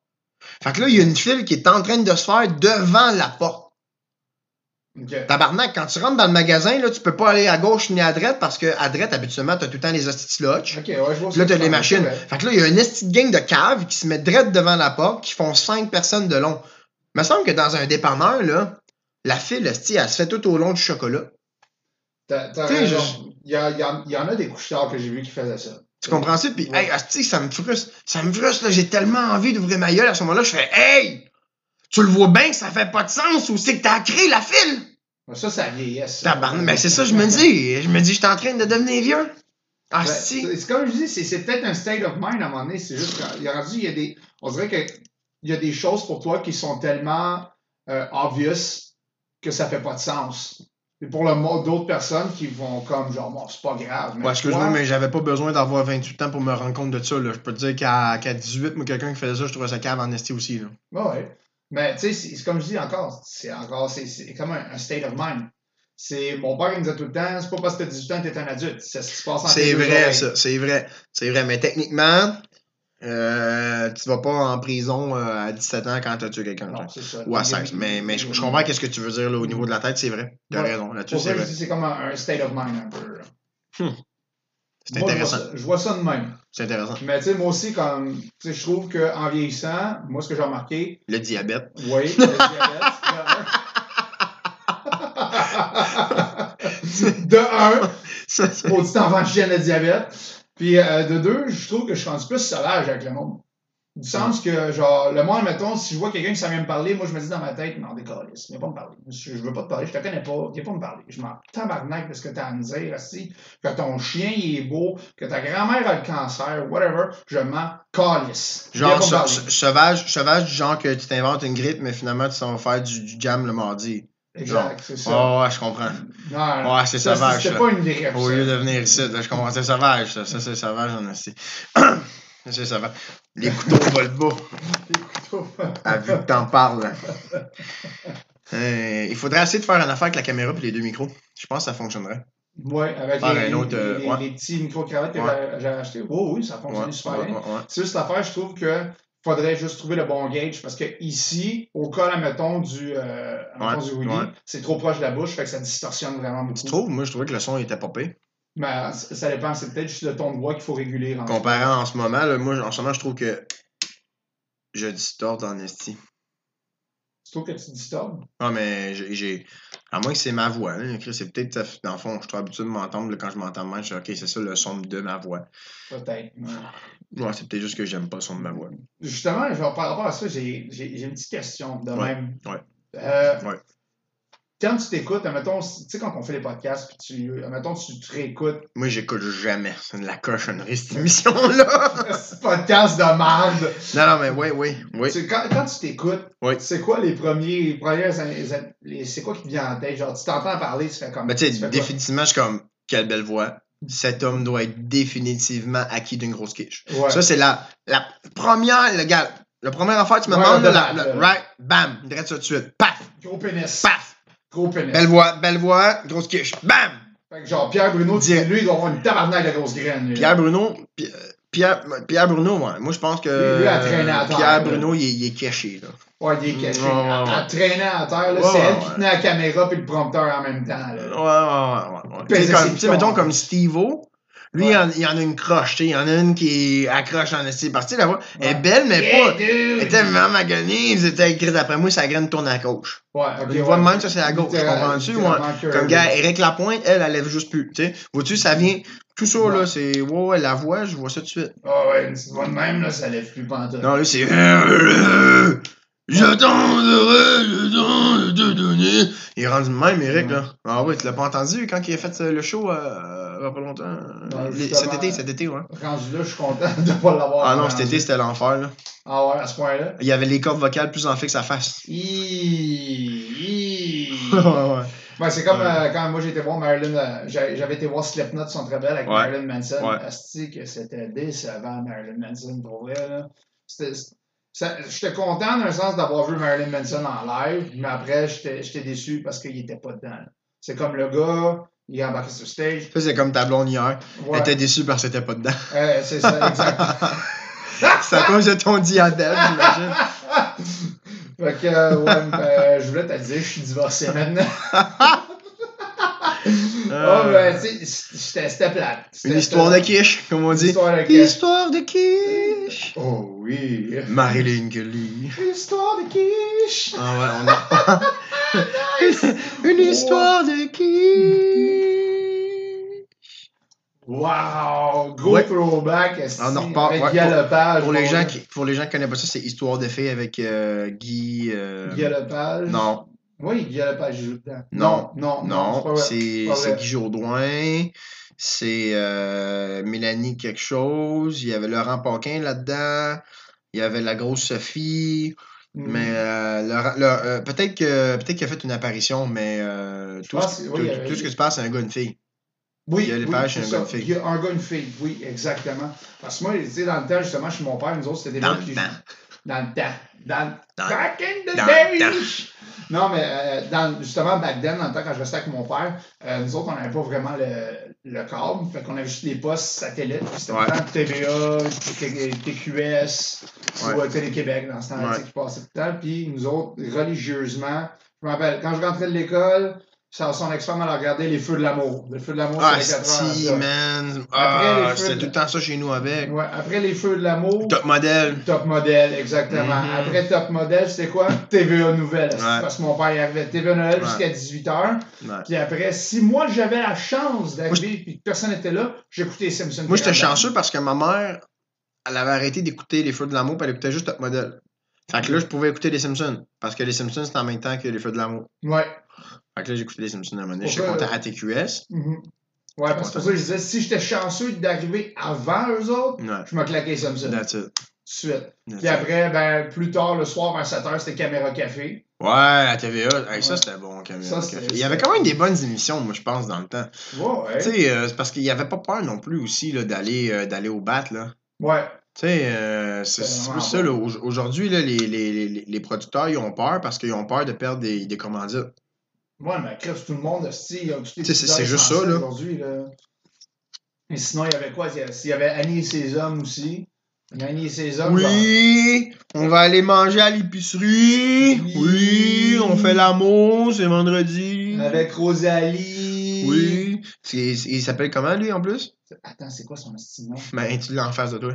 Fait que là, il y a une file qui est en train de se faire devant la porte. Ok. Tabarnak, quand tu rentres dans le magasin, là, tu peux pas aller à gauche ni à droite parce que à droite, habituellement, t'as tout le temps les hosties de lodge. Ok, ouais, je vois Puis là, t'as les machines. Fait que là, il y a une esti de gang de caves qui se mettent direct devant la porte, qui font cinq personnes de long. Il me semble que dans un dépanneur, là, la file, elle se fait tout au long du chocolat. T'as raison. Il y, a- il y en- il y en a des couches-tards que j'ai vu qui faisaient ça. Tu comprends ça? Puis, Ouais. hey, esti, ça me frustre. Ça me frustre, là. J'ai tellement envie d'ouvrir ma gueule à ce moment-là. Je fais, hey! Tu le vois bien que ça fait pas de sens ou c'est que t'as créé la file? Mais Ça, ça vieillesse. Tabarnak, mais c'est ça, je me dis. Je me dis, je suis en train de devenir vieux. Ah, Ben, si. c'est comme je dis, c'est- peut-être un state of mind à un moment donné. C'est juste qu'il y a rendu, il y a des. On dirait qu'il y a des choses pour toi qui sont tellement euh, obvious que ça fait pas de sens. Et pour le mot d'autres personnes qui vont comme genre bon, c'est pas grave. Mais Ouais, excuse-moi, mais j'avais pas besoin d'avoir 28 ans pour me rendre compte de ça. Là. Je peux te dire qu'à qu'à 18, moi, quelqu'un qui faisait ça, je trouvais ça cave en esti aussi. Là. Ouais, ouais. Mais tu sais, comme je dis encore, c'est encore, c'est- c'est comme un, un state of mind. C'est, mon père, il me disait tout le temps, c'est pas parce que t'as 18 ans que t'es un adulte. C'est ce qui se passe entre C'est vrai, ça. C'est vrai. C'est vrai. Mais techniquement, euh, tu vas pas en prison euh, à 17 ans quand t'as tué quelqu'un. Non, genre. c'est ça. Ou à 16. Mais, mais je, je comprends qu'est-ce que tu veux dire là, au niveau de la tête, c'est vrai. T'as Ouais. raison. Là-dessus, Pour ça, c'est vrai. comme un, un state of mind un peu. là. C'est Moi, je vois intéressant. ça- Je vois ça de même. C'est intéressant. Mais tu sais, moi aussi, comme, tu sais, je trouve qu'en vieillissant, moi, ce que j'ai remarqué, Le diabète. oui, le diabète, de un, Ça, ça- maudit enfant chien le diabète. Puis euh, de deux, je trouve que je suis rendu plus sauvage avec le monde. Du sens que, genre, le monde, mettons, si je vois quelqu'un qui s'en vient me parler, moi, je me dis dans ma tête, non, décalisse, viens pas me parler. Je, veux pas te parler, je te connais pas, viens pas me parler. Je m'en tabarnak de ce que t'as à me dire, aussi, que ton chien, il est beau, que ta grand-mère a le cancer, whatever, je m'en calisse. Genre, sauvage, sauvage du genre que tu t'inventes une grippe, mais finalement, tu vas faire du, du jam le mardi. Exact, c'est ça. Oh, ouais, je comprends. Non, non. Ouais, c'est sauvage. C'était ça. pas une grippe, Au lieu de venir ici, là, je comprends. C'est sauvage, ça. Ça, c'est sauvage, on a aussi. C'est sauvage. Les couteaux à vu que t'en parles. Euh, il faudrait essayer de faire une affaire avec la caméra et les deux micros. Je pense que ça fonctionnerait. Ouais, avec les, autre, euh, les, ouais. les petits micro-cravates que Ouais. j'ai- achetés. Oh, oui, ça fonctionne Ouais, super bien. C'est juste l'affaire, je trouve que faudrait juste trouver le bon gauge parce que ici, au cas, admettons, du, euh, du ouais. c'est trop proche de la bouche, fait que ça distorsionne vraiment beaucoup. Tu trouves? Moi, je trouvais que le son était popé. Mais ça dépend, c'est peut-être juste le ton de voix qu'il faut réguler. en- Comparé en ce moment, là, moi, en ce moment, je trouve que je distorde en esti. Tu trouves que tu disturbes? Ah, mais j'ai-. À moins que c'est ma voix. Chris, C'est peut-être, dans le fond, je suis trop habitué de m'entendre. Quand je m'entends mal, je dis, OK, c'est ça le son de ma voix. Peut-être. Ouais. Ouais, c'est peut-être juste que j'aime pas le son de ma voix. Justement, genre, par rapport à ça, j'ai une petite question de Ouais, même. ouais. Euh, Ouais. Quand tu t'écoutes, admettons, tu sais, quand on fait les podcasts, puis tu, admettons, tu te réécoutes, Moi, j'écoute jamais. C'est de la cochonnerie, cette émission-là. ce podcast de merde. non, non, mais oui, oui, oui. Tu- Quand, quand tu t'écoutes, Oui. c'est quoi les premiers, les premières, les- les- c'est quoi qui te vient en tête? Genre, tu t'entends parler, tu fais comme. Mais tu sais, définitivement, je suis comme, quelle belle voix. Cet homme doit être définitivement acquis d'une grosse quiche. Ouais. Ça, c'est la, la première, le gars, la première affaire, tu me Ouais, demandes, de la- right, bam, direct ça tout de suite. Paf, Gros pénis. paf. Gros pénis. Belle voix, belle voix, grosse quiche. Bam! Fait que genre, Pierre Bruno, dis, lui, il doit avoir une tabarnak de grosses graines. lui. Pierre Bruno, Pi- Pierre, Pierre Bruno, ouais. Moi, je pense que Lui, lui, a traîné à terre, Pierre. Bruno, il, est- il est caché, là. Ouais, il est caché. Ouais, ouais, À, ouais. à traîner à terre, là, c'est elle qui tenait la caméra puis le prompteur en même temps. Là. Ouais, ouais, ouais. ouais. Tu sais, mettons comme Steve-O, lui, Ouais. il, en, il en a une croche, tu sais. Il y en a une qui accroche. Parce que tu sais, la voix, elle est belle, mais Yeah, pas. dude! Elle était vraiment maganée, c'était écrit d'après moi, sa graine tourne à gauche. Ouais, ok. Une voix de même, ça, c'est à gauche. Littéral- Comprends-tu? Comme gars, Eric Lapointe, elle, elle lève juste plus. Tu sais, vois-tu, ça vient. Tout ça, là, c'est. Ouais, ouais, la voix, je vois ça tout de suite. Ah ouais, une petite voix de même, là, ça lève plus pantoute. Non, là, c'est. J'attendrai le temps de te donner. Il est rendu même, Eric, là. Ah ouais, tu l'as pas entendu quand il a fait euh, le show euh, il y a pas longtemps? Les- justement. cet été, cet été, ouais. Rendu là, je suis content de pas l'avoir. Ah non, rendu. cet été, c'était l'enfer, là. Ah ouais, à ce point-là? Il y avait les cordes vocales plus en que sa face. Hi, hi. ouais, ouais. Ouais, c'est comme Ouais. euh, quand moi j'ai été voir Marilyn, euh, j'avais été voir Slipknot sont très belles avec Ouais. Marilyn Manson. Ouais. Asti que c'était décevant Marilyn Manson pour vrai là. C'était- J'étais content d'un sens d'avoir vu Marilyn Manson en live, mais après j'étais déçu parce qu'il était pas dedans. C'est comme le gars, il est embarqué sur stage. Ça, c'est comme ta blonde hier. Elle Ouais, était déçue parce que t'étais pas dedans. euh, c'est ça, exact. c'est à cause de ton diadème, j'imagine. fait que, ouais, ben, je voulais te dire, je suis divorcé maintenant. Euh, Oh, ben, tu sais, c'était plate. Une histoire de quiche, comme on dit. Histoire de quiche. Histoire de quiche. Oh oui. Marilyn Kelly. Histoire de quiche. Ah ouais, on a. Une histoire de quiche. Wow! Gros Ouais. throwback. On en repart, Avec ouais, Guy pour- Lepage. Pour les, gens qui, pour les gens qui connaissent pas ça, c'est Histoire de fées avec euh, Guy. euh, Guy Lepage. Non, Oui, Guy Lepage, j'ai joué dedans. Non. non, non. non, c'est. Guy Jourdouin, c'est euh, Mélanie quelque chose, il y avait Laurent Paquin là-dedans, il y avait la grosse Sophie, Mm. mais euh, euh, peut-être que peut-être qu'il a fait une apparition, mais euh, tout, ce, que- oui, il y avait- tout ce que tu passes, c'est un gars, une fille. Oui, Guy oui, Lepage, c'est c'est un ça. gars, une fille. Guy- Un gars, une fille, oui, exactement. Parce que moi, tu sais, dans le temps, justement, chez mon père, nous autres, c'était des Dans gars le qui-. Dans le temps. Dans, Dans- back in the dans days! Non, mais euh, dans, justement, back then, dans le temps, quand je restais avec mon père, euh, nous autres, on n'avait pas vraiment le, le câble. Fait qu'on avait juste des postes satellites. Puis c'était Ouais. le temps TVA, TQS Ouais. ou euh, Télé-Québec dans ce temps-là, Ouais. qui passait tout le temps. Puis nous autres, religieusement, je me rappelle, quand je rentrais de l'école, ça, son ex-femme, elle regardait Les Feux de l'amour. Les Feux de l'amour, Ah, c'était 4 heures. si, man. Ah, c'était tout le temps ça chez nous avec. Ouais, après Les Feux de l'amour, Top modèle. Top Model, exactement. Mhm. Après Top Model, c'était quoi? TVA Nouvelle. Ouais. Parce que mon père il arrivait TVA Nouvelle Ouais. jusqu'à 18h. Ouais. Puis après, si moi j'avais la chance d'arriver et que personne n'était là, j'écoutais les Simpsons. Moi, j'étais chanceux parce que ma mère, elle avait arrêté d'écouter Les Feux de l'amour, puis elle écoutait juste Top Model. Fait que là, je pouvais écouter Les Simpsons. Parce que Les Simpsons, c'était en même temps que Les Feux de l'amour. Ouais. Fait que là, j'écoutais Les Simpsons à un moment donné. Pourquoi, content à TQS. Mhm. Ouais, parce que ça, je disais, si j'étais chanceux d'arriver avant eux autres, Ouais. je me claquais les Simpsons. That's it. suite. That's Puis après, ben, plus tard, le soir, vers 7h, c'était Caméra Café. Ouais, à TVA. Hey, Ça, c'était bon, Caméra Ça, Café. Il y avait quand même des bonnes émissions, moi, je pense, dans le temps. Ouais, ouais. Tu sais, euh, parce qu'il n'y avait pas peur non plus aussi d'aller euh, d'aller au bat, là. Ouais. Tu sais, euh, c'est plus ça, Aujourd'hui, les, les, les, les producteurs, ils ont peur parce qu'ils ont peur de perdre des, des commandites. Ouais, mais crève tout le monde, sais, c'est- juste ça, là. Aujourd'hui, là. Et sinon, il y avait quoi? Il y avait- Annie et ses hommes aussi. Annie et ses hommes. Oui, on va aller manger à l'épicerie. Oui. Oui, on fait l'amour, c'est vendredi. avec Rosalie. Oui. Il s'appelle comment, lui, en plus? Attends, c'est quoi son nom? Ben, tu l'as en face de toi.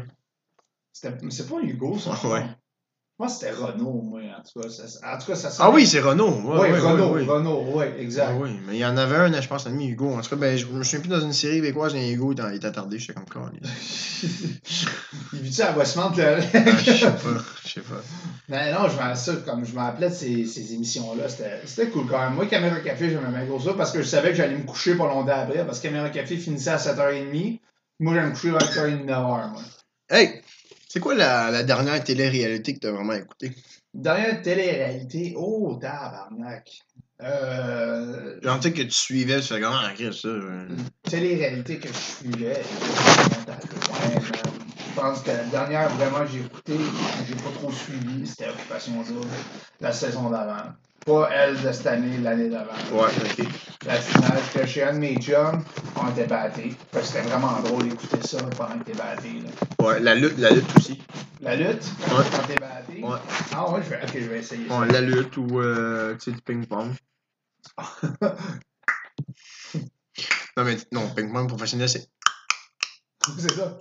C'est pas Hugo, ça. Ouais. Moi, c'était Renault, moi, en tout cas. Ça, en tout cas, ça Ah oui, c'est Renault. Oui, Ouais, ouais, Renault, ouais, ouais. Renault, oui, exact. Ah oui, mais il y en avait un, je pense, un ami Hugo. En tout cas, ben, je me souviens plus dans une série québécoise, mais Hugo, il était- attardé, j'étais comme quoi. Il vit-tu à Westmount, là? Ah, je sais pas, je sais pas. Non, non, je m'en ça, comme je me rappelais de ces, ces émissions-là, c'était cool quand même. Moi, Caméra Café, j'aimais bien gros ça parce que je savais que j'allais me coucher pas longtemps après parce que Caméra Café finissait à 7h30. Moi, j'allais me coucher vers 8h30, 9h, moi. Hey, c'est quoi la, la dernière télé-réalité que t'as vraiment écoutée? Dernière télé-réalité, oh, tabarnak. Euh, tu sais que tu suivais, tu fais comment, ah, Chris, ça? télé-réalité que je suivais. Je pense que la dernière vraiment que j'ai écouté, j'ai pas trop suivi, c'était Occupation Double, la saison d'avant. Pas elle de cette année, l'année d'avant. Ouais, ok. La finale, j'étais chez un de mes chums, on était battés. Fait que C'était vraiment drôle d'écouter ça pendant que t'es batté. là. Ouais, la lutte, la lutte aussi. La lutte, Ouais. quand t'es batté? Ouais. Ah ouais, je vais, ok, je vais essayer ça. Ouais, la lutte ou, euh, tu sais, du ping-pong. Non, mais non, ping-pong professionnel, c'est. C'est ça.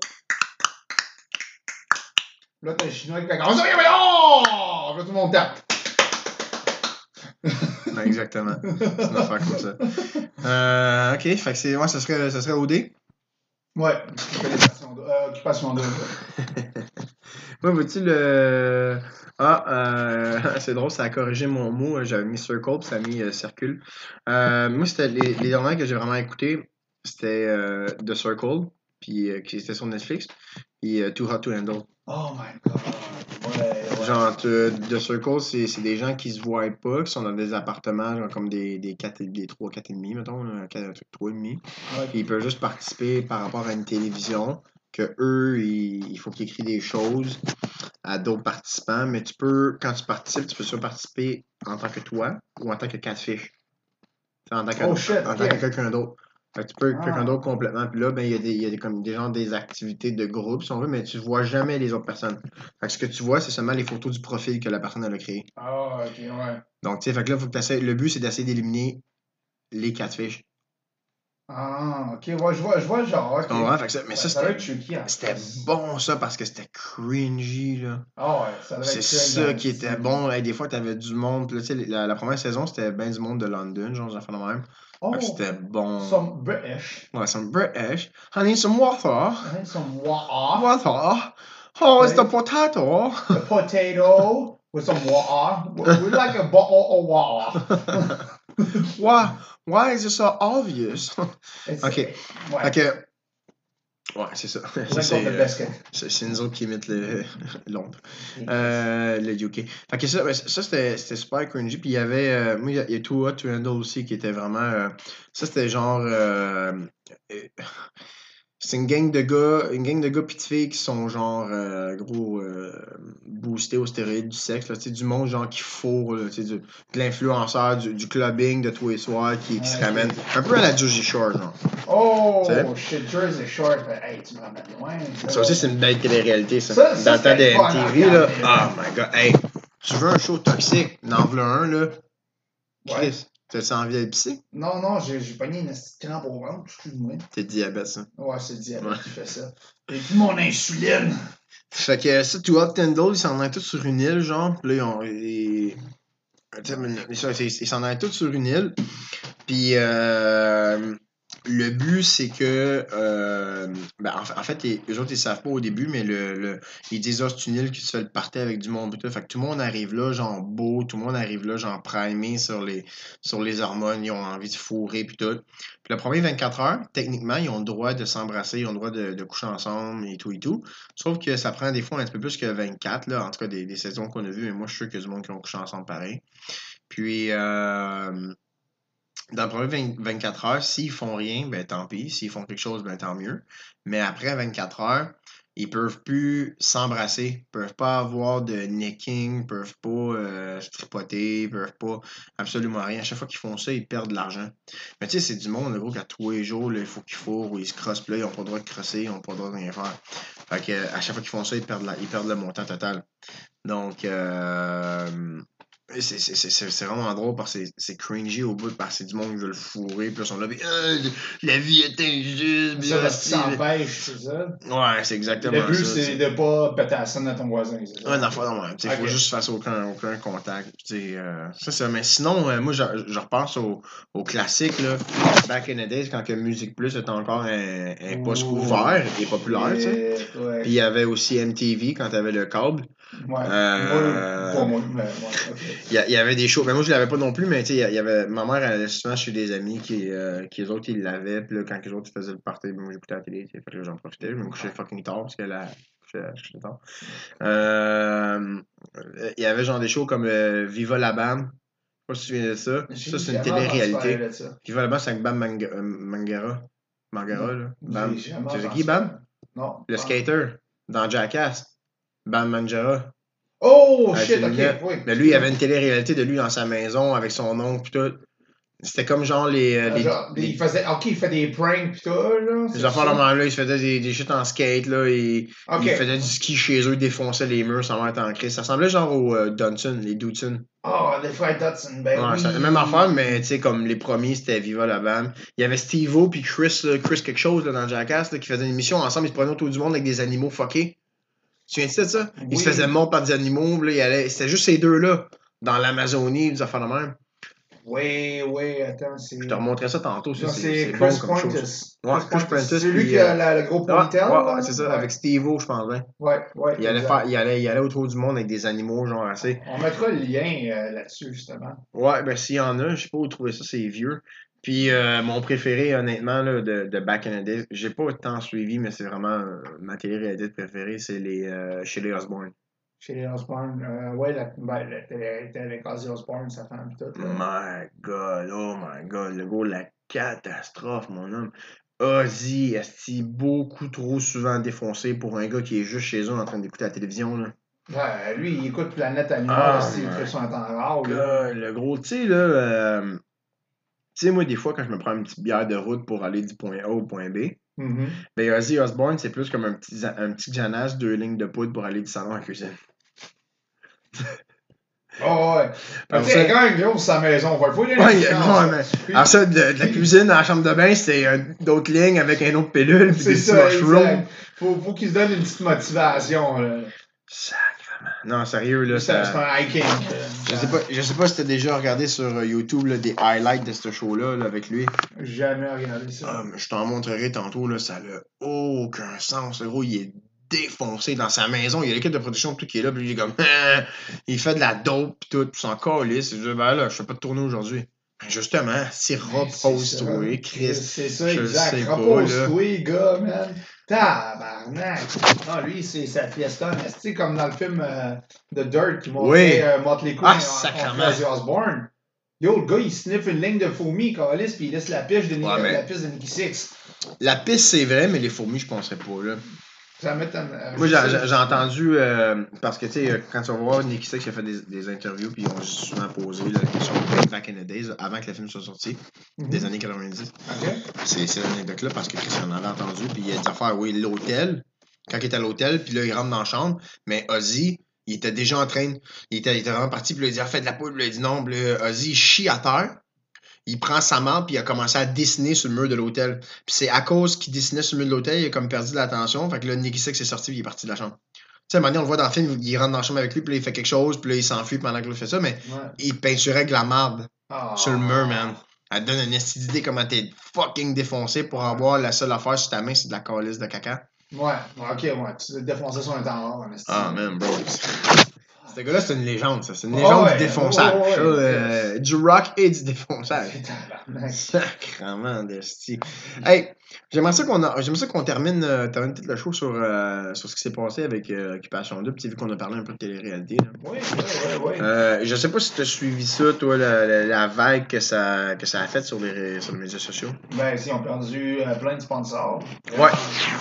Là, t'as le chinois qui fait comme ça, mais oh! Là, tout le monde tape. Ouais, exactement. C'est une affaire comme ça. Euh, ok, fait que c'est. Ouais, ça serait, ça serait OD. Ouais, occupation double. Euh. Moi, vois-tu le. Ah, euh, c'est drôle, ça a corrigé mon mot. J'avais mis circle, puis ça a mis euh, circule. Euh, moi, c'était les, les dernières que j'ai vraiment écouté, c'était euh, The Circle, puis euh, qui était sur Netflix, puis euh, Too Hot to Handle. Oh my god. Ouais. Genre, The Circle, c'est des gens qui se voient pas, qui sont dans des appartements, genre comme des, des, 4, des 3, 4,5, mettons, là, 4, 3,5. Ouais. Puis ils peuvent juste participer par rapport à une télévision, que eux, ils- il faut qu'ils écrivent des choses à d'autres participants, mais tu peux, quand tu participes, tu peux soit participer en tant que toi ou en tant que catfish. T'sais, En tant que, Oh, en tant que quelqu'un d'autre. Fait que tu peux Ah. quelqu'un d'autre complètement. Puis là, ben, il y a, des, il y a des, comme des gens, des activités de groupe, si on veut, mais tu vois jamais les autres personnes. Fait que ce que tu vois, c'est seulement les photos du profil que la personne elle a créé. Ah, ok, ouais. Donc, tu sais, fait que là, faut que le but, c'est d'essayer d'éliminer les catfish. Ah, ok, ouais, je vois, je vois le genre. ok. Tu comprends? Fait que ça- mais ça, ça c'était hein. C'était bon ça parce que c'était cringy là. Ah ouais, ça C'est ça qui hein. était bon. Hey, des fois t'avais du monde. Puis là, tu sais, la, la première saison c'était bien du monde de London, genre j'ai fait de même. Oh, c'était bon. some British. Ouais, some British. I need some water. Hein, Some water. Water. Oh, it's the Ouais. potato. A potato with some water. We- like a bottle of water. Why, why is it so obvious? Ok. Ouais. Que. Ouais, c'est ça. C'est, euh, nous autres qui imitent le- Londres. Euh, le UK. Fait que ça, ben, ça c'était super cringy. Puis il y avait. euh, moi, il y a, Too Hot to Handle aussi qui était vraiment. euh, ça, c'était genre. C'est une gang de gars, une gang de gars pis de filles qui sont genre euh, gros euh, boostés aux stéroïdes du sexe, là, tu sais, du monde genre qui fourre, là, tu sais, du- de l'influenceur, du, du clubbing de tous les soirs qui, qui se ramène. Un peu à la Jersey Shore, genre. Oh, shit, Jersey Shore. Fait, hey, tu me ramènes loin. Ça aussi, c'est une belle télé-réalité, ça. Ça- ça, Dans le temps de c'était fun à MTV, là. Oh my god. Hey, tu veux un show toxique? N'en veux un, là. Chris, t'as-tu envie d'aller pisser? Non, non, j'ai j'ai pogné une crampe au ventre, excuse-moi. T'es diabète, ça. Ouais, c'est le diabète Ouais. qui fait ça. Et puis mon insuline. Fait que ça, Too Hot Tendle, ils s'en allaient tous sur une île, genre. Puis là, ils ont. Ils ils s'en allaient tous sur une île. Puis euh, le but, c'est que. euh, ben, en, fa- en fait, les, eux autres, ils savent pas au début, mais le, le- ils disent, ah, c'est une île qui se fait le avec du monde. tout. Fait que tout le monde arrive là, genre beau. Tout le monde arrive là, genre primé sur les, sur les hormones. Ils ont envie de fourrer, puis tout. Puis le premier 24 heures, techniquement, ils ont le droit de s'embrasser, ils ont le droit de, de coucher ensemble et tout et tout. Sauf que ça prend des fois un petit peu plus que 24, là, en tout cas des, des saisons qu'on a vues, mais moi je suis sûr qu'il y a du monde qui ont couché ensemble pareil. Puis euh, dans le premier 20 24 heures, s'ils font rien, ben tant pis. S'ils font quelque chose, ben tant mieux. Mais après 24 heures, ils peuvent plus s'embrasser, peuvent pas avoir de necking, peuvent pas euh, se tripoter, peuvent pas absolument rien. À chaque fois qu'ils font ça, ils perdent de l'argent. Mais tu sais, c'est du monde, le gros, qu'à tous les jours, là, il faut qu'ils fourrent ou ils se crossent, là, ils ont pas le droit de crosser, ils ont pas le droit de rien faire. Fait que, à chaque fois qu'ils font ça, ils perdent, la- ils perdent le montant total. Donc, euh, C'est vraiment drôle parce que c'est- cringy au bout parce que du monde qui veut le fourrer. Puis là, sont là, Ah, la vie est injuste. Ça, là, parce que si- ça empêche, c'est ça. Ouais, c'est exactement Le but, c'est de pas péter la scène à ton voisin, ça. Ouais, d'en faire Il faut juste faire aucun, aucun contact. Euh, c'est ça. Mais sinon, euh, moi, je, je repense au, au classique, là. Back in the days, quand que Musique Plus était encore un, un poste ouvert et populaire. Puis il y avait aussi MTV quand t'avais le câble. Ouais. Euh, moi, mais. Il y, a- il y avait des shows. Mais moi, je l'avais pas non plus, mais tu sais, il y a- avait. Ma mère, elle allait souvent chez des amis qui, euh, qui eux autres, ils l'avaient. Puis là, quand les autres, ils faisaient le party, moi, j'écoutais la télé. Fait que j'en profitais. Je me couchais fucking tard parce que là, je tard. Euh, Il y avait genre des shows comme euh, Viva la Bam. Je sais pas si tu te souviens de ça. Ça, c'est une télé-réalité. Viva la Bam, c'est avec Bam Mang- Mangara. Mangara, là. Bam. Entendu qui, Bam? Non. Le skater. Dans Jackass. Bam Mangara. Oh, shit, ok. Oui. Mais lui, il avait une télé-réalité de lui dans sa maison avec son oncle pis tout. C'était comme genre les. euh, Ah, les, genre, les- il faisait, ok, il fait des pranks pis tout, là. les affaires même là, il se faisait des, des shit en skate là, et il faisait du ski chez eux, il défonçait les murs sans être en crise. Ça ressemblait genre aux euh, Dunson, les Dutton. Oh, les frères Dodson, ben Ouais, oui. la même affaire, mais tu sais, comme les premiers, c'était Viva la Bam. Il y avait Steve-O puis Chris, là, Chris quelque chose là, dans Jackass là, qui faisaient une émission ensemble, ils se prenaient autour du monde avec des animaux fuckés. Tu viens de ça? Ils se Oui. faisaient mordre par des animaux, là, c'était juste ces deux-là, dans l'Amazonie, des affaires de même. Oui, oui, attends, c'est. Je te remontrerai ça tantôt, c'est Chris bon comme chose. Prentice. Ouais, Chris Prentice, C'est lui qui a euh, la- le gros ponytail. ouais, là? ouais, c'est ça, Ouais. avec Steve-O, je pense bien. Ouais, ouais. Il allait, faire, il, allait, il allait autour du monde avec des animaux, genre assez. On mettra le lien euh, là-dessus, justement. Ouais, ben s'il y en a, je sais pas où trouver ça, c'est vieux. Puis euh, mon préféré, honnêtement, là, de, de Back in the Days, j'ai pas tant suivi, mais c'est vraiment euh, ma télé-réalité préférée, c'est les euh, chez les Osborne. Chez les Osborne. Euh, ouais, la, ben, la télé était avec Ozzy Osbourne, sa femme, pis tout. Là. My God, oh my God, le gros, la catastrophe, mon homme. Ozzy, est beaucoup trop souvent défoncé pour un gars qui est juste chez eux en train d'écouter la télévision, là. Ouais, lui, il écoute Planète Animal, Ah, c'est- fait son temps rare. Là. Le gros, tu sais, là, euh, tu sais, moi, des fois, quand je me prends une petite bière de route pour aller du point A au point B, Mhm. ben, Ozzy Osbourne, c'est plus comme un petit, un petit Janas, deux lignes de poudre pour aller du salon à la cuisine. Oh, ouais. Sais, ça- quand même gros, sa maison, il faut y aller Ouais, mais- Puis- Alors ça, de, de la cuisine à la chambre de bain, c'est euh, d'autres lignes avec un autre pilule, C'est petits ça, mushrooms. Faut, faut qu'il se donne une petite motivation. Là. Sacrement. Non, sérieux, là, C'est ça... un hiking. Je sais pas, je sais pas si t'as déjà regardé sur euh, YouTube là, des highlights de ce show-là là, avec lui. Jamais regardé ça. Ah, mais je t'en montrerai tantôt, là, ça n'a aucun sens. Le gros, il est défoncé dans sa maison. Il y a l'équipe de production tout qui est là, puis il est comme il fait de la dope pis tout, puis s'en calisse. Je dis ben là, je fais pas de tournée aujourd'hui. Ben, justement, si C'est repose-toi. Chris. C'est ça, je exact. sais pas, Repose-toi, gars, man. Tabarnak. Non, lui, c'est sa fiesta. Mais c'est comme dans le film euh, The Dirt qui Oui. montrait euh, Motley Crue Ah. Ozzy Osbourne? Yo, le gars, il sniffe une ligne de fourmis, calice, puis il laisse la piste de, Ouais, mais- la piste de Nicky Six. La piste, c'est vrai, mais les fourmis, je penserais pas, là. Ça m'étonne. euh, Moi, j'ai entendu, euh, parce que, tu sais, euh, quand tu vas voir Nicky Six, il a fait des, des interviews, puis ils ont souvent posé la question Back in the Days, avant que le film soit sorti, Mhm. des années 90. Ok. C'est l'anecdote-là, parce que Chris en avait entendu, puis il a dit affaire, oui, l'hôtel, quand il était à l'hôtel, puis là, il rentre dans la chambre, mais Ozzy, il était déjà en train, il était, il était vraiment parti, puis là, il dit, ah, fais de la poudre, puis il dit non, puis là, Ozzy, il chie à terre, il prend sa main, puis il a commencé à dessiner sur le mur de l'hôtel. Puis c'est à cause qu'il dessinait sur le mur de l'hôtel, il a comme perdu de l'attention, fait que là, Nicky Six est sorti, puis il est parti de la chambre. Tu sais, à un moment donné, on le voit dans le film, il rentre dans la chambre avec lui, puis là, il fait quelque chose, puis là, il s'enfuit pendant que l'autre fait ça, mais Ouais. il peinturait avec la marde Ah. sur le mur, man. Elle te donne une d'idée comment t'es fucking défoncé pour avoir la seule affaire sur ta main, c'est de la calice de caca. Ouais, ouais, ok, ouais. Tu l'as défoncé sur un temps esti. Ah, man, bro. Ce gars-là, c'est une légende, ça. C'est une légende ouais, du défonçage. ouais, ça, euh, du rock et du défonçage. Sacrement d'esti. Hey, j'aimerais ça qu'on a- ça qu'on termine, euh, termine peut-être le show sur, euh, sur ce qui s'est passé avec euh, Occupation 2, puis vu qu'on a parlé un peu de télé-réalité. Oui, oui, oui, je sais pas si tu as suivi ça, toi, la, la, la vague que ça, que ça a faite sur les, sur les médias sociaux. Ben, si, on a perdu plein de sponsors. Ouais.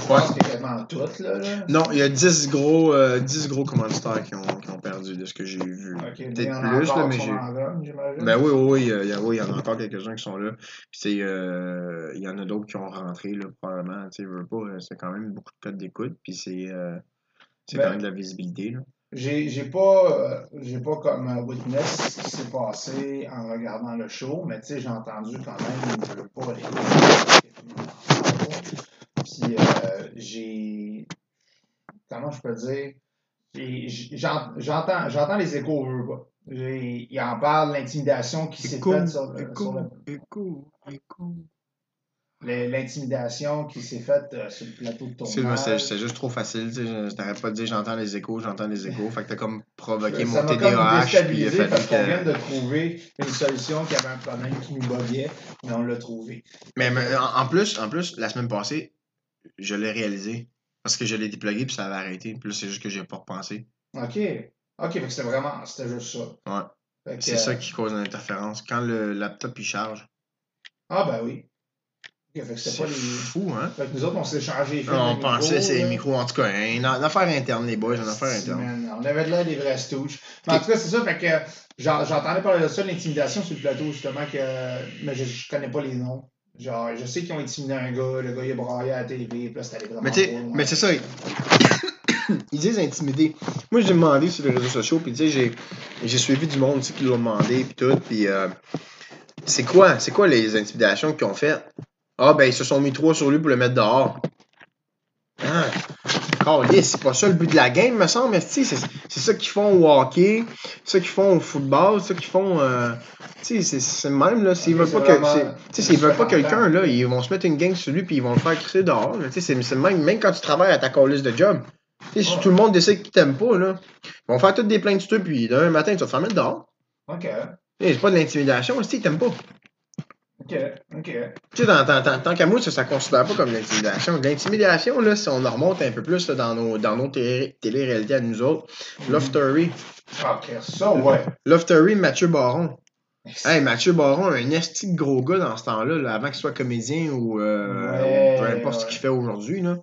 Je pense que quasiment toutes, là. là. Non, il y a 10 gros, euh, 10 gros commanditaires qui ont, qui ont perdu de ce que j'ai vu. Peut-être plus, là, mais j'ai. Ben oui, oui, il y, a- y a- oui, il y en a encore quelques-uns qui sont là. Puis, tu sais, il y en a d'autres qui ont rentré, là, probablement. Tu veux pas, euh, c'est quand même beaucoup de codes d'écoute. Puis, c'est euh, c'est Ben- quand même de la visibilité, là. j'ai j'ai pas, euh, j'ai pas comme euh, witness ce qui s'est passé en regardant le show, mais tu sais, j'ai entendu quand même, je veux pas les Puis euh, j'ai, comment je peux dire, j'entends, j'entends les échos, je veux pas. J'ai- Il en parle, l'intimidation qui s'est faite sur le- écho, écho. L'intimidation qui s'est faite euh, sur le plateau de Excuse-moi, c'est tournage. c'est juste trop facile. Je t'arrête pas de dire j'entends les échos, j'entends les échos. Fait que t'as comme provoqué mon TDAH. Puis il a déstabilisé fallu parce qu'on vient de trouver une solution qui avait un problème qui nous buguait, mais on l'a trouvé. Mais, mais en, en plus, en plus, la semaine passée, je l'ai réalisé. Parce que je l'ai déplugué puis ça avait arrêté. Puis là, c'est juste que j'ai pas repensé. OK. OK, fait que c'était vraiment, c'était juste ça. Ouais. C'est ça qui cause l'interférence. Quand le laptop il charge. Ah, ben oui. OK, fait que c'était C'est pas les. fou, hein? Fait que nous autres, on s'est changé les fils On de pensait c'est les micros. En tout cas, une, une affaire interne, les boys, une affaire Si, interne. man, On avait de l'air des vrais stooges. Mais en tout cas, c'est ça, fait que j'en- j'entendais parler de ça, l'intimidation sur le plateau, justement, que. Mais je, je connais pas les noms. Genre, je sais qu'ils ont intimidé un gars, le gars il a braillé à la télé, puis là, c'était vraiment Mais loin. mais c'est ça. Ils disent intimider. Moi, j'ai demandé sur les réseaux sociaux, puis tu sais, j'ai, suivi du monde qui l'ont demandé, puis tout, puis euh, c'est quoi, c'est quoi les intimidations qu'ils ont fait? Ah, ben, ils se sont mis trois sur lui pour le mettre dehors. Ah, câlisse, c'est pas ça le but de la game, me semble, mais c'est, ça qu'ils font au hockey, c'est ça qu'ils font au football, c'est ça qu'ils font. euh, tu sais, c'est, même, là. S'ils Ok, veulent pas que. vraiment- c'est- Tu sais, s'ils veulent pas quelqu'un, là, ils vont se mettre une gang sur lui, puis ils vont le faire crisser dehors. Tu sais, c'est, même, même quand tu travailles à ta calice de job. Tu sais, si tout le monde décide qu'ils t'aiment pas, là, ils vont faire toutes des plaintes sur toi, puis demain matin, tu vas te faire mettre dehors. OK. C'est pas de l'intimidation, aussi, ils t'aiment pas. OK. OK. Tu sais, tant, qu'à moi, ça, ça considère pas comme l'intimidation. L'intimidation, là, si on en remonte un peu plus là, dans nos, dans nos télé- télé-réalités à nous autres, Loftery. OK, ça, ouais. Mathieu Baron. Hey, Mathieu Baron, un esti de gros gars dans ce temps-là, là, avant qu'il soit comédien ou euh, Ouais, peu importe ce qu'il fait aujourd'hui, là.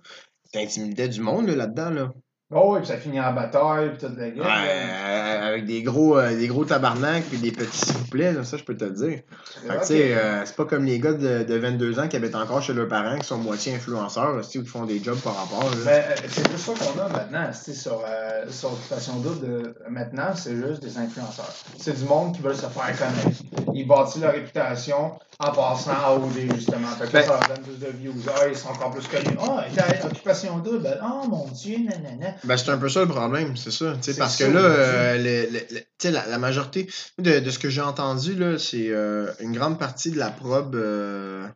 T'intimidais du monde là, là-dedans, là. Oh, oui, puis ça finit en bataille, puis toute la Ouais, là. avec des gros, euh, des gros tabarnaks puis des petits s'il ça je peux te le dire. Fait que, tu sais, euh, c'est pas comme les gars de, de 22 ans qui habitent encore chez leurs parents, qui sont moitié influenceurs, là, sais, ou qui font des jobs par rapport. Mais euh, c'est juste ça qu'on a maintenant, sur, euh, sur Occupation Double. Maintenant, c'est juste des influenceurs. C'est du monde qui veut se faire connaître. Ils bâtissent leur réputation en passant à OD, justement. Fait que Ben- ça leur donne plus de views. Ah, ils sont encore plus connus. Ah, Occupation Double. Oh mon Dieu, nanana. Ben, c'est un peu ça le problème, c'est ça. tu Parce ça, que là, euh, le- le- tu la, la majorité de, de ce que j'ai entendu, là, c'est euh, une grande partie de la probe, euh,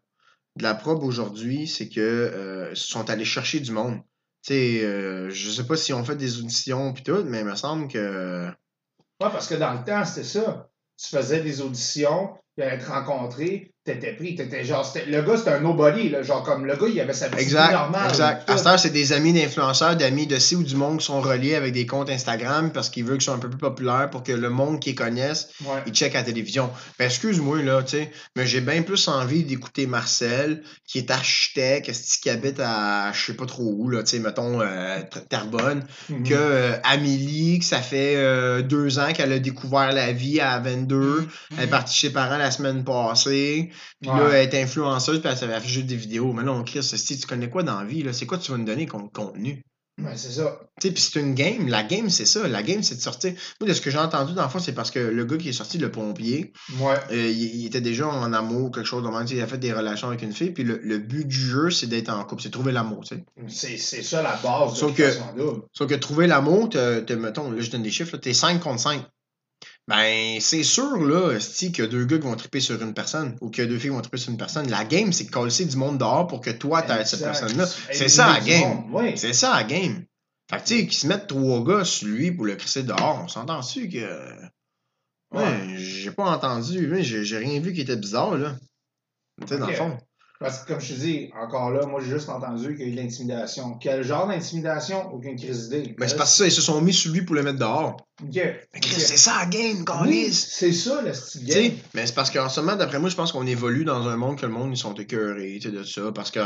de la probe aujourd'hui, c'est que euh, sont allés chercher du monde. Tu sais, euh, je sais pas si on fait des auditions puis tout, mais il me semble que. Ouais, parce que dans le temps, c'était ça. Tu faisais des auditions, il allait te rencontrer, t'étais pris, t'étais genre. c'était- Le gars, c'était un nobody, là. Genre, comme le gars, il avait sa petite vie Exact, normale. exact. À cette c'est des amis d'influenceurs, d'amis de ci ou du monde qui sont reliés avec des comptes Instagram parce qu'ils veulent qu'ils soient un peu plus populaires pour que le monde qui les connaisse Ouais. il check à la télévision. Ben, excuse-moi, là, tu sais, mais j'ai bien plus envie d'écouter Marcel, qui est architecte, qui habite à je sais pas trop où, là, tu sais, mettons, euh, Terrebonne, Mhm. que euh, Amélie, que ça fait euh, deux ans qu'elle a découvert la vie à 22, elle est partie chez ses parents la semaine passée, puis là, elle est influenceuse, puis elle s'avait affiché des vidéos. Mais là, on crie, si tu connais quoi dans la vie? C'est quoi tu vas nous donner comme contenu? Ouais, c'est ça. Tu sais, puis c'est une game. La game, c'est ça. La game, c'est de sortir. Moi, de ce que j'ai entendu dans le fond, c'est parce que le gars qui est sorti, le pompier, Ouais. euh, il, il était déjà en amour, quelque chose de même. Il a fait des relations avec une fille. Puis le, le but du jeu, c'est d'être en couple. C'est de trouver l'amour, tu sais. C'est ça la base de Sauf que- l'occupation double. Sauf que trouver l'amour, mettons, là, je donne des chiffres, t'es 5 contre 5. Ben, c'est sûr, là, y a deux gars qui vont triper sur une personne ou qu'il y a deux filles qui vont triper sur une personne. La game, c'est de coller du monde dehors pour que toi, t'aies cette personne-là. C'est ça, la game. Oui. C'est ça, la game. Fait que, tu sais, qu'ils se mettent trois gars sur lui pour le crisser dehors, on s'entend-tu que. Ouais, Ouais. j'ai pas entendu, j'ai rien vu qui était bizarre, là. Tu sais, dans le fond. Parce que, comme je te dis, encore là, moi, j'ai juste entendu qu'il y a eu de l'intimidation. Quel genre d'intimidation? Aucune crise d'idée. Ben, c'est parce que ça, ils se sont mis sur lui pour le mettre dehors. OK. Mais Chris, Ok. c'est ça, la game, Oui, c'est ça, le style game. mais c'est parce qu'en ce moment, d'après moi, je pense qu'on évolue dans un monde que le monde, ils sont écœurés, tu sais, de ça. Parce que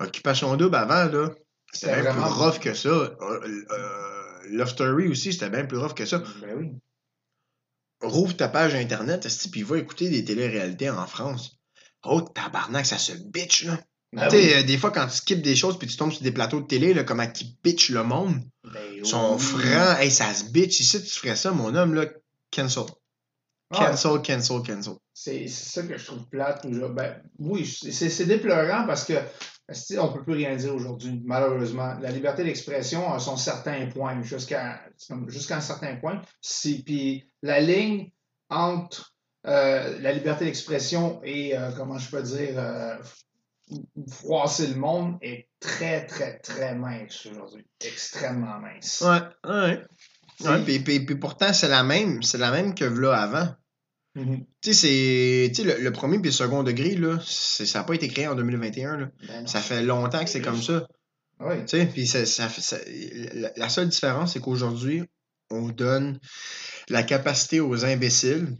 Occupation Double, avant, là, c'était bien plus vraiment- rough que ça. Euh, euh, Love Story aussi, c'était bien plus rough que ça. Ben oui. Rouvre ta page Internet, puis va écouter des téléréalités en France. Oh, tabarnak, ça se bitch, là. Ben tu sais, oui. euh, des fois, quand tu skippes des choses puis tu tombes sur des plateaux de télé, là, comment qui bitch le monde. Ben, oui. sont oui. francs. Hey, ça se bitch. Ici, tu ferais ça, mon homme, là, cancel. Ouais. Cancel, cancel, cancel. C'est ça que je trouve plate. toujours. Ben, oui, c'est déplorant parce que on ne peut plus rien dire aujourd'hui, malheureusement. La liberté d'expression a son certain point, jusqu'à jusqu'à un certain point. Puis la ligne entre euh, la liberté d'expression et, euh, comment je peux dire, euh, froisser le monde est très, très, très mince aujourd'hui. Extrêmement mince. Ouais, ouais. Ouais, puis, puis, puis pourtant, c'est la même. C'est la même que là avant. Mhm. Tu sais, c'est. Tu sais, le, le premier puis le second degré, là, c'est- ça n'a pas été créé en 2021, là. Ben. Ça fait longtemps que c'est comme ça. Oui. Tu sais, puis ça, ça fait- ça- la, la seule différence, c'est qu'aujourd'hui, on donne la capacité aux imbéciles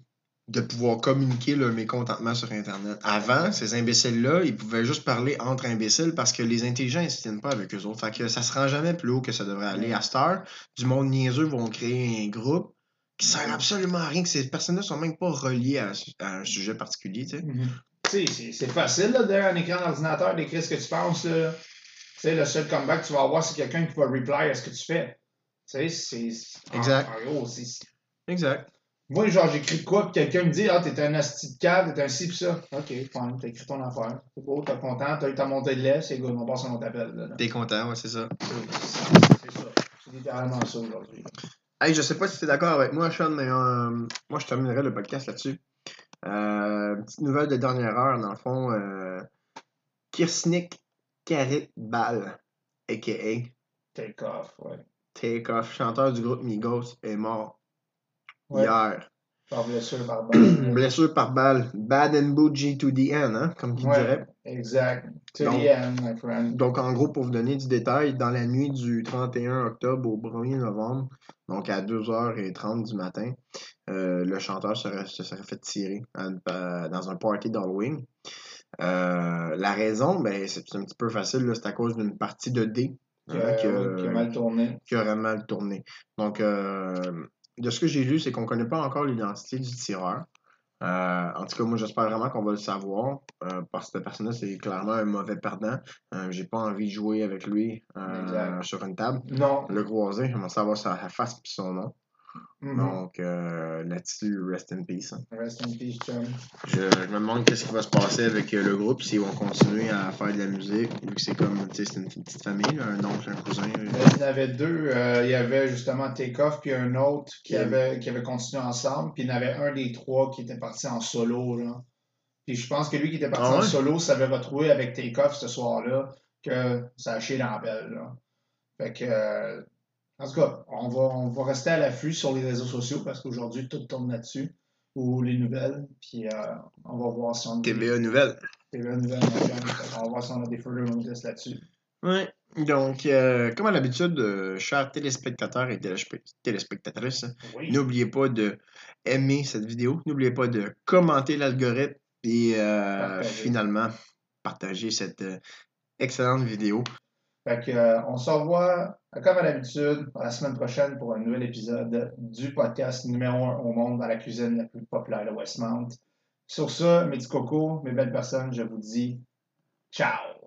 de pouvoir communiquer leur mécontentement sur Internet. Avant, ces imbéciles-là, ils pouvaient juste parler entre imbéciles parce que les intelligents, ils ne se tiennent pas avec eux autres. Fait que ça se rend jamais plus haut que ça devrait aller. À cette heure, du monde niaiseux vont créer un groupe qui sert absolument à rien, que ces personnes-là sont même pas reliées à, un su- à un sujet particulier, tu sais. Mhm. Sais, c'est- facile, là, derrière un écran d'ordinateur, d'écrire ce que tu penses, là. Tu sais, le seul comeback que tu vas avoir, c'est quelqu'un qui va reply à ce que tu fais. Tu sais, c'est... Exact. En, en gros, c'est... Exact. Moi, genre, j'écris quoi, puis quelqu'un me dit « Ah, t'es un asti de cave, t'es un ci, pis ça. » OK, fine, t'as écrit ton affaire. C'est beau, t'es content, t'as eu ta montée de lait, c'est good, on passe à notre appel. T'es content, ouais, c'est ça. C'est ça. C'est littéralement ça, aujourd'hui. Hey, je sais pas si tu es d'accord avec moi, Sean, mais euh, moi, je terminerai le podcast là-dessus. Euh, petite nouvelle de dernière heure, dans le fond. Euh, Kirsnik Karit Ball, a.k.a. Take off, ouais. Takeoff, chanteur du groupe Migos, est mort Ouais. hier. Par blessure, par balle. Blessure par balle. Bad and bougie to the end, hein, comme tu Ouais. dirais. Exact. To Donc- the end, my friend. Donc, en gros, pour vous donner du détail, dans la nuit du 31 octobre au 1er novembre, donc à 2h30 du matin, euh, le chanteur serait, se serait fait tirer à dans un party d'Halloween. Euh, la raison, ben, c'est un petit peu facile, c'est à cause d'une partie de D Qui hein, a, oui, qui a mal tourné. qui aurait mal tourné. Donc, euh, de ce que j'ai lu, c'est qu'on ne connaît pas encore l'identité du tireur. Euh, en tout cas, moi, j'espère vraiment qu'on va le savoir, euh, parce que cette personne-là, c'est clairement un mauvais perdant. Euh, j'ai pas envie de jouer avec lui euh, sur une table. Non. Le croiser, j'aimerais savoir sa face et son nom. Mhm. Donc, euh, là-dessus, rest in peace. hein. Rest in peace, chum. Je, je me demande qu'est-ce qui va se passer avec euh, le groupe, s'ils vont continuer à faire de la musique, vu que c'est comme, tu sais, c'est une petite famille, là, un oncle, un cousin. euh, Il y en avait deux. euh, il y avait justement Takeoff puis un autre qui Yeah. avait, qui avait continué ensemble. Puis il y en avait un des trois qui était parti en solo. Là. Puis je pense que lui qui était parti Ah en solo s'avait retrouvé avec Takeoff ce soir-là, que ça a chié dans la pelle. Là. Fait que, euh, en tout cas, on va, on va rester à l'affût sur les réseaux sociaux parce qu'aujourd'hui, tout tourne là-dessus. Ou les nouvelles. Puis euh, on va voir si on TVA Nouvelle. TVA nouvelles. On va voir si on a des further notices là-dessus. Oui. Donc, euh, comme à l'habitude, euh, chers téléspectateurs et téléspe- téléspectatrices, Oui. n'oubliez pas de aimer cette vidéo, n'oubliez pas de commenter l'algorithme et euh, Partager. finalement partager cette excellente vidéo. Fait que, euh, on se revoit, euh, comme à l'habitude, la semaine prochaine pour un nouvel épisode du podcast numéro un au monde dans la cuisine la plus populaire de Westmount. Sur ça, mes petits cocos, mes belles personnes, je vous dis ciao!